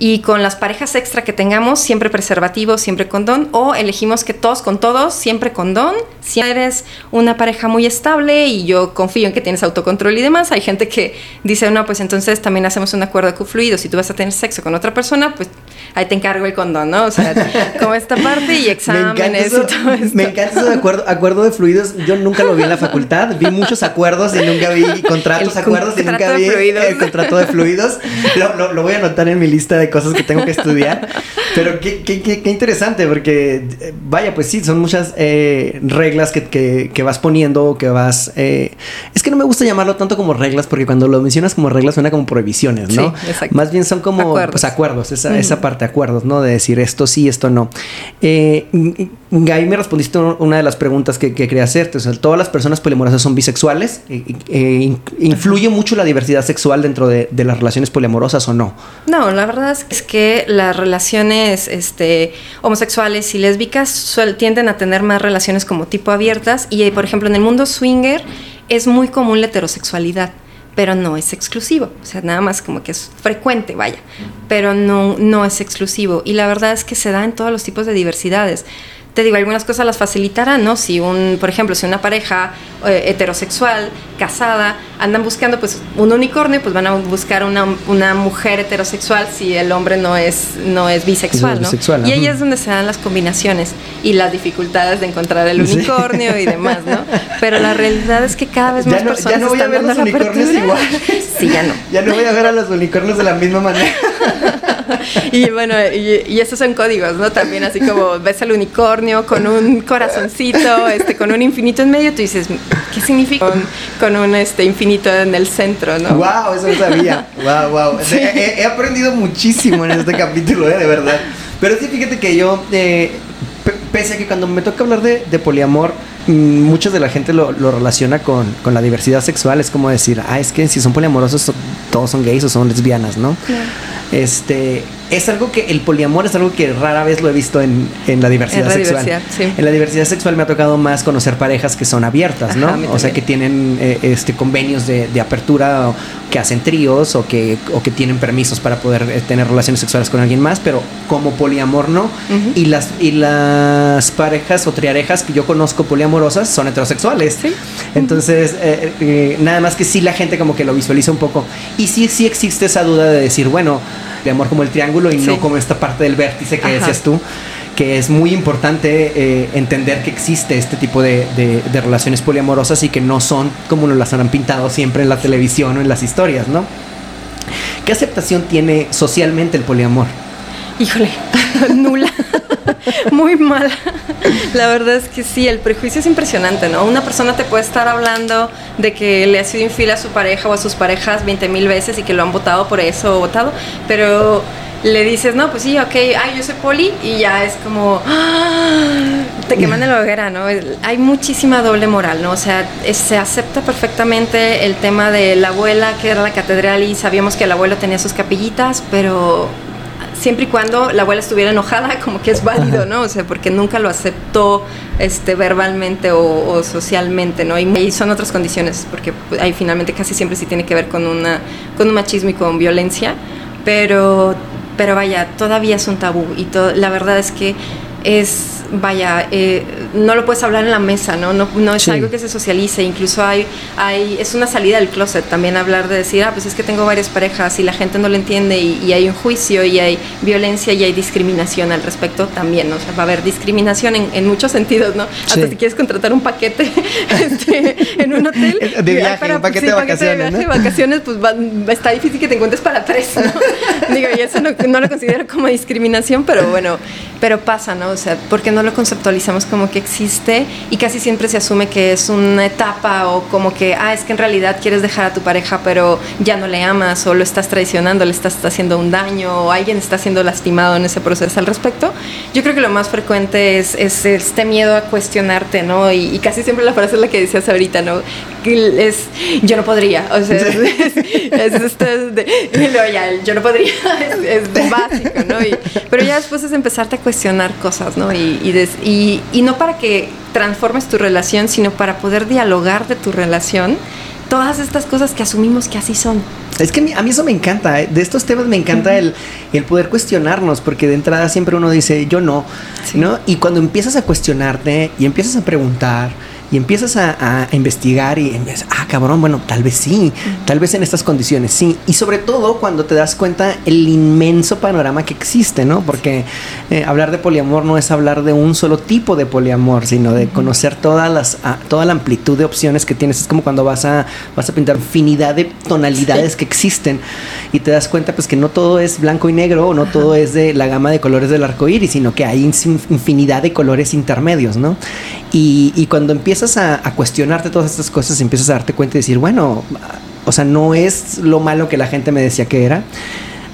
Y con las parejas extra que tengamos, siempre preservativo, siempre condón. O elegimos que todos con todos, siempre condón. Si eres una pareja muy estable y yo confío en que tienes autocontrol y demás, hay gente que dice, no, pues entonces también hacemos un acuerdo de fluidos. Si tú vas a tener sexo con otra persona, pues ahí te encargo el condón, ¿no? O sea, *laughs* como esta parte y exámenes y todo esto. Me encanta ese acuerdo, acuerdo de fluidos. Yo nunca lo vi en la facultad. Vi muchos acuerdos y nunca vi *laughs* contratos, acuerdos y nunca vi el contrato de fluidos. Lo, lo voy a anotar en mi lista de cosas que tengo que estudiar. *laughs* Pero qué, qué, qué, interesante, porque eh, vaya, pues sí, son muchas eh, reglas que, que, vas poniendo, que vas... Eh, es que no me gusta llamarlo tanto como reglas, porque cuando lo mencionas como reglas suena como prohibiciones, ¿no? Sí, exacto. Más bien son como acuerdos, pues, acuerdos esa, esa parte, acuerdos, ¿no? De decir esto sí, esto no. Eh, ahí me respondiste una de las preguntas que, quería hacerte. O sea, ¿todas las personas poliamorosas son bisexuales? ¿Influye mucho la diversidad sexual dentro de, de las relaciones poliamorosas o no? No, la verdad es que las relaciones este, homosexuales y lésbicas tienden a tener más relaciones como tipo abiertas y, por ejemplo, en el mundo swinger es muy común la heterosexualidad pero no es exclusivo, o sea, nada más como que es frecuente, vaya, pero no, no es exclusivo. Y la verdad es que se da en todos los tipos de diversidades te digo, algunas cosas las facilitarán, ¿no? Si un, por ejemplo, si una pareja eh, heterosexual, casada, andan buscando pues un unicornio, pues van a buscar una, una mujer heterosexual si el hombre no es, no es bisexual, ¿no? y ahí es donde se dan las combinaciones y las dificultades de encontrar el unicornio y demás, ¿no? Pero la realidad es que cada vez más personas ya no voy a ver los unicornios igual. Sí, ya no. Ya no voy a ver a los unicornios de la misma manera. *laughs* y bueno, y, y, esos son códigos, ¿no? También así como ves al unicornio con un corazoncito, *laughs* este, con un infinito en medio, tú dices, ¿qué significa? Con, un este, infinito en el centro, ¿no? ¡Wow! Eso no sabía. *laughs* ¡Wow, wow! He, aprendido muchísimo en este capítulo, ¿eh? De verdad. Pero sí, fíjate que yo, eh, pese a que cuando me toca hablar de, de poliamor, mm, mucha de la gente lo, lo relaciona con, con, la diversidad sexual. Es como decir, ah, es que si son poliamorosos, todos son gays o son lesbianas, ¿no? Este, es algo que el poliamor es algo que rara vez lo he visto en, en la diversidad en la sexual. Diversidad, sí. En la diversidad sexual me ha tocado más conocer parejas que son abiertas, ¿no? o sea, que tienen eh, este convenios de, de, apertura, o que hacen tríos o que, o que tienen permisos para poder eh, tener relaciones sexuales con alguien más, pero como poliamor no. y, las, y las parejas o triarejas que yo conozco poliamorosas son heterosexuales. ¿Sí? Entonces, eh, nada más que sí la gente como que lo visualiza un poco. Y sí, sí existe esa duda de decir, bueno, de amor como el triángulo y no como esta parte del vértice que decías tú que es muy importante eh, entender que existe este tipo de, de, relaciones poliamorosas y que no son como nos las han pintado siempre en la televisión o en las historias, ¿no? ¿Qué aceptación tiene socialmente el poliamor? Híjole, *laughs* nula. *laughs* Muy mal. La verdad es que sí, el prejuicio es impresionante, ¿no? Una persona te puede estar hablando de que le ha sido infiel a su pareja o a sus parejas 20 mil veces y que lo han votado por eso o votado, pero le dices, no, pues sí, ok, ay, yo soy poli, y ya es como, ¡ah! te queman en la hoguera, ¿no? Hay muchísima doble moral, ¿no? O sea, se acepta perfectamente el tema de la abuela que era la catedral y sabíamos que el abuelo tenía sus capillitas, pero siempre y cuando la abuela estuviera enojada, *laughs* como que es válido, ¿no? O sea, porque nunca lo aceptó este, verbalmente o, socialmente, ¿no? Y, son otras condiciones, porque ahí finalmente casi siempre sí tiene que ver con, una, con un machismo y con violencia, pero, pero vaya, todavía es un tabú y la verdad es que es, vaya, eh, no lo puedes hablar en la mesa, ¿no? No, no es algo que se socialice, incluso hay, hay, es una salida del closet también hablar de decir, ah, pues es que tengo varias parejas y la gente no lo entiende y, hay un juicio y hay violencia y hay discriminación al respecto también, ¿no? O sea, va a haber discriminación en, muchos sentidos, ¿no? Hasta si quieres contratar un paquete *laughs* este, en un hotel. *laughs* De viaje, un paquete, de, vacaciones, de vacaciones, pues va, está difícil que te encuentres para tres, ¿no? *laughs* Digo, y eso no, no lo considero como discriminación, pero bueno, pero pasa, ¿no? O sea, porque no lo conceptualizamos como que existe y casi siempre se asume que es una etapa o como que, ah, es que en realidad quieres dejar a tu pareja pero ya no le amas o lo estás traicionando, le estás haciendo un daño o alguien está siendo lastimado en ese proceso al respecto. Yo creo que lo más frecuente es, es este miedo a cuestionarte, ¿no? Y, casi siempre la frase es la que decías ahorita, ¿no? Es, yo no podría, o sea, es, esto de, yo no podría, *laughs* es, básico, ¿no? pero ya después es empezarte a cuestionar cosas, ¿no? Y, y, y no para que transformes tu relación, sino para poder dialogar de tu relación todas estas cosas que asumimos que así son. Es que a mí eso me encanta, ¿eh? de estos temas me encanta el, el, poder cuestionarnos, porque de entrada siempre uno dice, yo no, ¿no? Y cuando empiezas a cuestionarte y empiezas a preguntar, y empiezas a, investigar y empiezas, ah, cabrón, bueno, tal vez sí, tal vez en estas condiciones sí. Y sobre todo cuando te das cuenta el inmenso panorama que existe, ¿no? Porque eh, hablar de poliamor no es hablar de un solo tipo de poliamor, sino de conocer todas las, ah, toda la amplitud de opciones que tienes. Es como cuando vas a, vas a pintar infinidad de tonalidades que existen y te das cuenta pues que no todo es blanco y negro, o no todo es de la gama de colores del arco iris, sino que hay infinidad de colores intermedios, ¿no? Y, y cuando empiezas empiezas a, cuestionarte todas estas cosas, empiezas a darte cuenta y decir, bueno, o sea, no es lo malo que la gente me decía que era.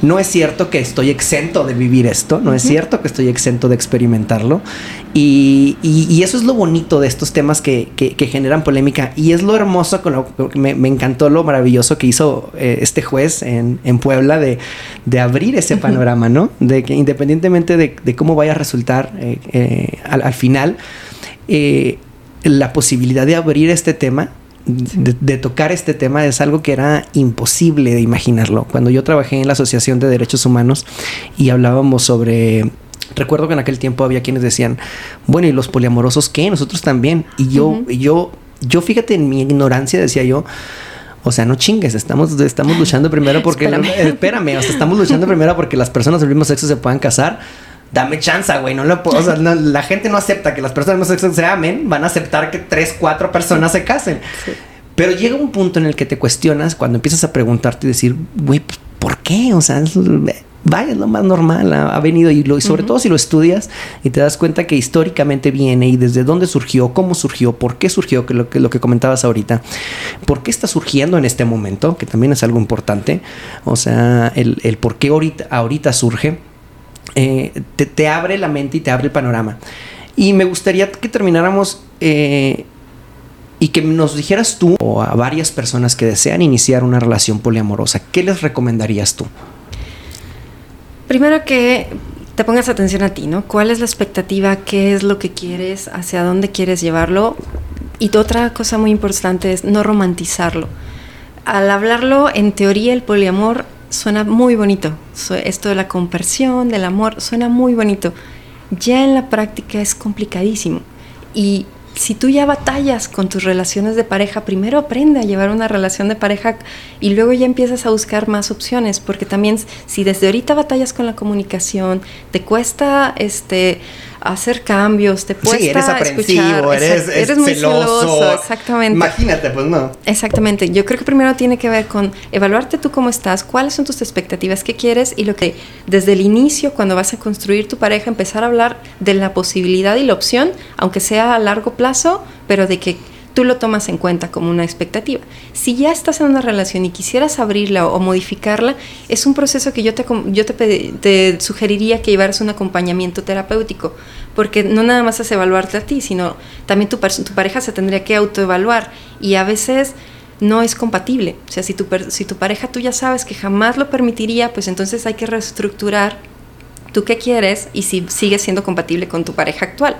No es cierto que estoy exento de vivir esto, no es cierto que estoy exento de experimentarlo. Y, y, eso es lo bonito de estos temas que, que, generan polémica. Y es lo hermoso, con lo, me, me encantó lo maravilloso que hizo eh, este juez en, en Puebla de, de, abrir ese panorama, ¿no? De que independientemente de, de cómo vaya a resultar eh, eh, al, al, final, la posibilidad de abrir este tema, de, tocar este tema, es algo que era imposible de imaginarlo. Cuando yo trabajé en la Asociación de Derechos Humanos y hablábamos sobre Recuerdo que en aquel tiempo había quienes decían, bueno, ¿y los poliamorosos qué? Nosotros también. Y yo, yo, yo fíjate en mi ignorancia, decía yo, o sea, no chingues, estamos, estamos luchando primero porque... espérame. *laughs* espérame, o sea, estamos luchando primero porque las personas del mismo sexo se puedan casar. Dame chance, güey, no lo puedo, o sea, la gente no acepta que las personas sexo se amen, van a aceptar que tres, cuatro personas se casen. Pero llega un punto en el que te cuestionas cuando empiezas a preguntarte y decir, güey, ¿por qué? O sea, vaya, es lo más normal, ha, venido y, lo, y sobre todo si lo estudias y te das cuenta que históricamente viene y desde dónde surgió, cómo surgió, por qué surgió, que lo que, lo que comentabas ahorita, por qué está surgiendo en este momento, que también es algo importante, o sea, el, el por qué ahorita, ahorita surge, eh, te, abre la mente y te abre el panorama. Y me gustaría que termináramos... Eh, y que nos dijeras tú o a varias personas que desean iniciar una relación poliamorosa, ¿qué les recomendarías tú? Primero que te pongas atención a ti, ¿no? ¿Cuál es la expectativa? ¿Qué es lo que quieres? ¿Hacia dónde quieres llevarlo? Y otra cosa muy importante es no romantizarlo. Al hablarlo, en teoría el poliamor suena muy bonito. Esto de la conversión, del amor, suena muy bonito. Ya en la práctica es complicadísimo. Y si tú ya batallas con tus relaciones de pareja, primero aprende a llevar una relación de pareja y luego ya empiezas a buscar más opciones, porque también si desde ahorita batallas con la comunicación, te cuesta este hacer cambios, te cuesta sí, eres aprensivo, eres, eres muy celoso. Exactamente. Imagínate, pues no. Exactamente. Yo creo que primero tiene que ver con evaluarte tú cómo estás, cuáles son tus expectativas, qué quieres y lo que desde el inicio, cuando vas a construir tu pareja, empezar a hablar de la posibilidad y la opción, aunque sea a largo plazo, pero de que tú lo tomas en cuenta como una expectativa. Si ya estás en una relación y quisieras abrirla o modificarla, es un proceso que yo te, yo te, sugeriría que llevaras un acompañamiento terapéutico, porque no nada más es evaluarte a ti, sino también tu, tu pareja se tendría que autoevaluar y a veces no es compatible. O sea, si tu, si tu pareja tú ya sabes que jamás lo permitiría, pues entonces hay que reestructurar tú qué quieres y si sigue siendo compatible con tu pareja actual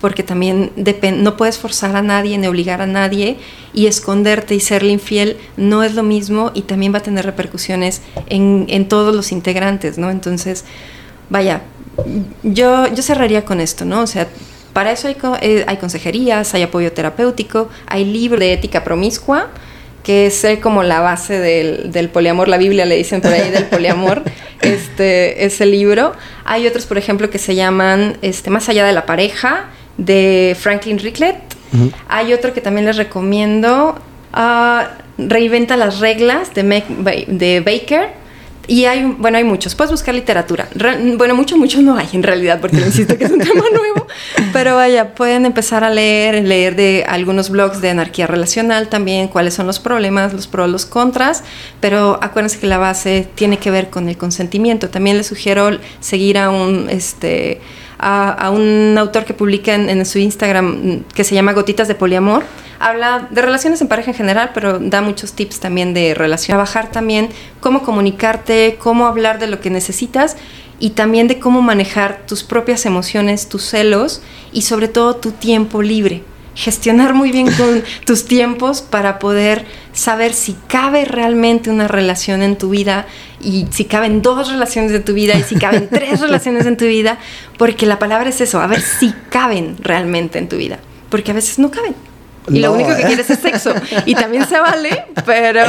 porque también no puedes forzar a nadie ni obligar a nadie y esconderte y serle infiel no es lo mismo y también va a tener repercusiones en, en todos los integrantes, ¿no? Entonces, vaya, yo, yo cerraría con esto, ¿no? O sea, para eso hay, eh, hay consejerías, hay apoyo terapéutico, hay libro de ética promiscua, que es eh, como la base del, del, poliamor, la Biblia le dicen por ahí del poliamor, *laughs* este, ese libro. Hay otros, por ejemplo, que se llaman este, Más allá de la pareja, de Franklin Ricklet. Hay otro que también les recomiendo, uh, Reinventa las reglas de, de Baker. Y hay, bueno, hay muchos. Puedes buscar literatura. bueno, mucho, mucho no hay en realidad, porque insisto que es un *laughs* tema nuevo. Pero vaya, pueden empezar a leer, leer de algunos blogs de anarquía relacional también, cuáles son los problemas, los pros, los contras. Pero acuérdense que la base tiene que ver con el consentimiento. También les sugiero seguir a un, este, a, un autor que publica en, su Instagram mm, que se llama Gotitas de Poliamor. Habla de relaciones en pareja en general, pero da muchos tips también de relación. Trabajar también cómo comunicarte, cómo hablar de lo que necesitas y también de cómo manejar tus propias emociones, tus celos y sobre todo tu tiempo libre gestionar muy bien con tus tiempos para poder saber si cabe realmente una relación en tu vida y si caben dos relaciones en tu vida y si caben *laughs* tres relaciones en tu vida, porque la palabra es eso, a ver si caben realmente en tu vida, porque a veces no caben. Y lo único que ¿eh? quieres es sexo. Y también se vale, *laughs* pero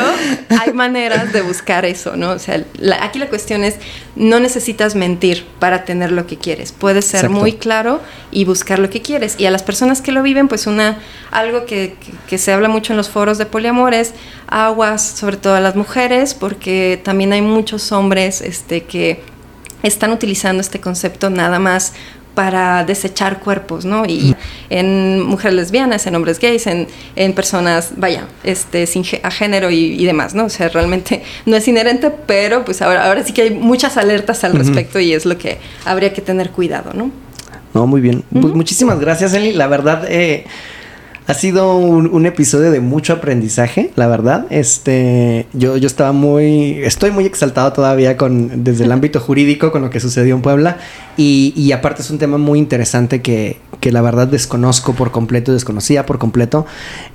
hay maneras de buscar eso, ¿no? O sea, aquí la cuestión es, no necesitas mentir para tener lo que quieres. Puedes ser muy claro y buscar lo que quieres. Y a las personas que lo viven, pues una, algo que, que, se habla mucho en los foros de poliamores, aguas, sobre todo a las mujeres, porque también hay muchos hombres este, que están utilizando este concepto nada más para desechar cuerpos, ¿no? Y en mujeres lesbianas, en hombres gays, en, en personas, vaya, este, sin a género y, demás, ¿no? O sea, realmente *laughs* no es inherente, pero pues ahora, ahora sí que hay muchas alertas al respecto y es lo que habría que tener cuidado, ¿no? No, muy bien. Pues muchísimas gracias, Eli. La verdad, eh, ha sido un, episodio de mucho aprendizaje, la verdad. Este, yo, yo estaba muy, estoy muy exaltado todavía con, desde el ámbito jurídico con lo que sucedió en Puebla. Y, y aparte es un tema muy interesante que, que, la verdad desconozco por completo, desconocía por completo.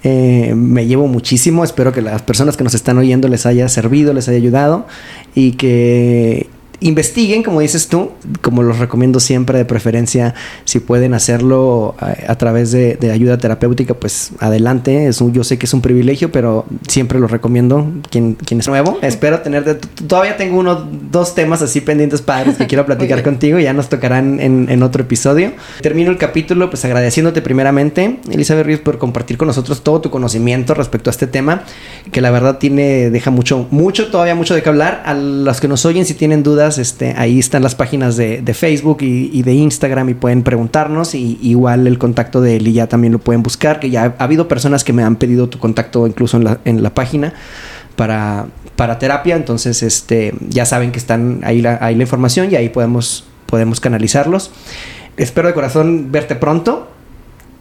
Eh, me llevo muchísimo. Espero que las personas que nos están oyendo les haya servido, les haya ayudado y que investiguen, como dices tú, como los recomiendo siempre, de preferencia, si pueden hacerlo a, través de, ayuda terapéutica, pues adelante. Es un, yo sé que es un privilegio, pero siempre lo recomiendo. Quien, quien es nuevo, *laughs* espero tener. todavía tengo uno, dos temas así pendientes padres que quiero *laughs* platicar contigo. Ya nos tocarán en, en, otro episodio. Termino el capítulo, pues agradeciéndote primeramente, Elizabeth Ríos, por compartir con nosotros todo tu conocimiento respecto a este tema, que la verdad tiene, deja mucho, mucho, todavía mucho de qué hablar. A los que nos oyen, si tienen dudas, este, ahí están las páginas de, Facebook y, de Instagram y pueden preguntarnos. Y igual el contacto de Eli ya también lo pueden buscar, que ya ha, habido personas que me han pedido tu contacto incluso en la, página para, para terapia. Entonces, este, ya saben que están ahí la, ahí la información y ahí podemos, podemos canalizarlos. Espero de corazón verte pronto.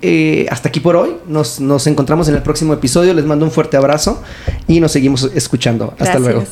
Eh, hasta aquí por hoy. Nos, nos, encontramos en el próximo episodio. Les mando un fuerte abrazo y nos seguimos escuchando. Hasta luego.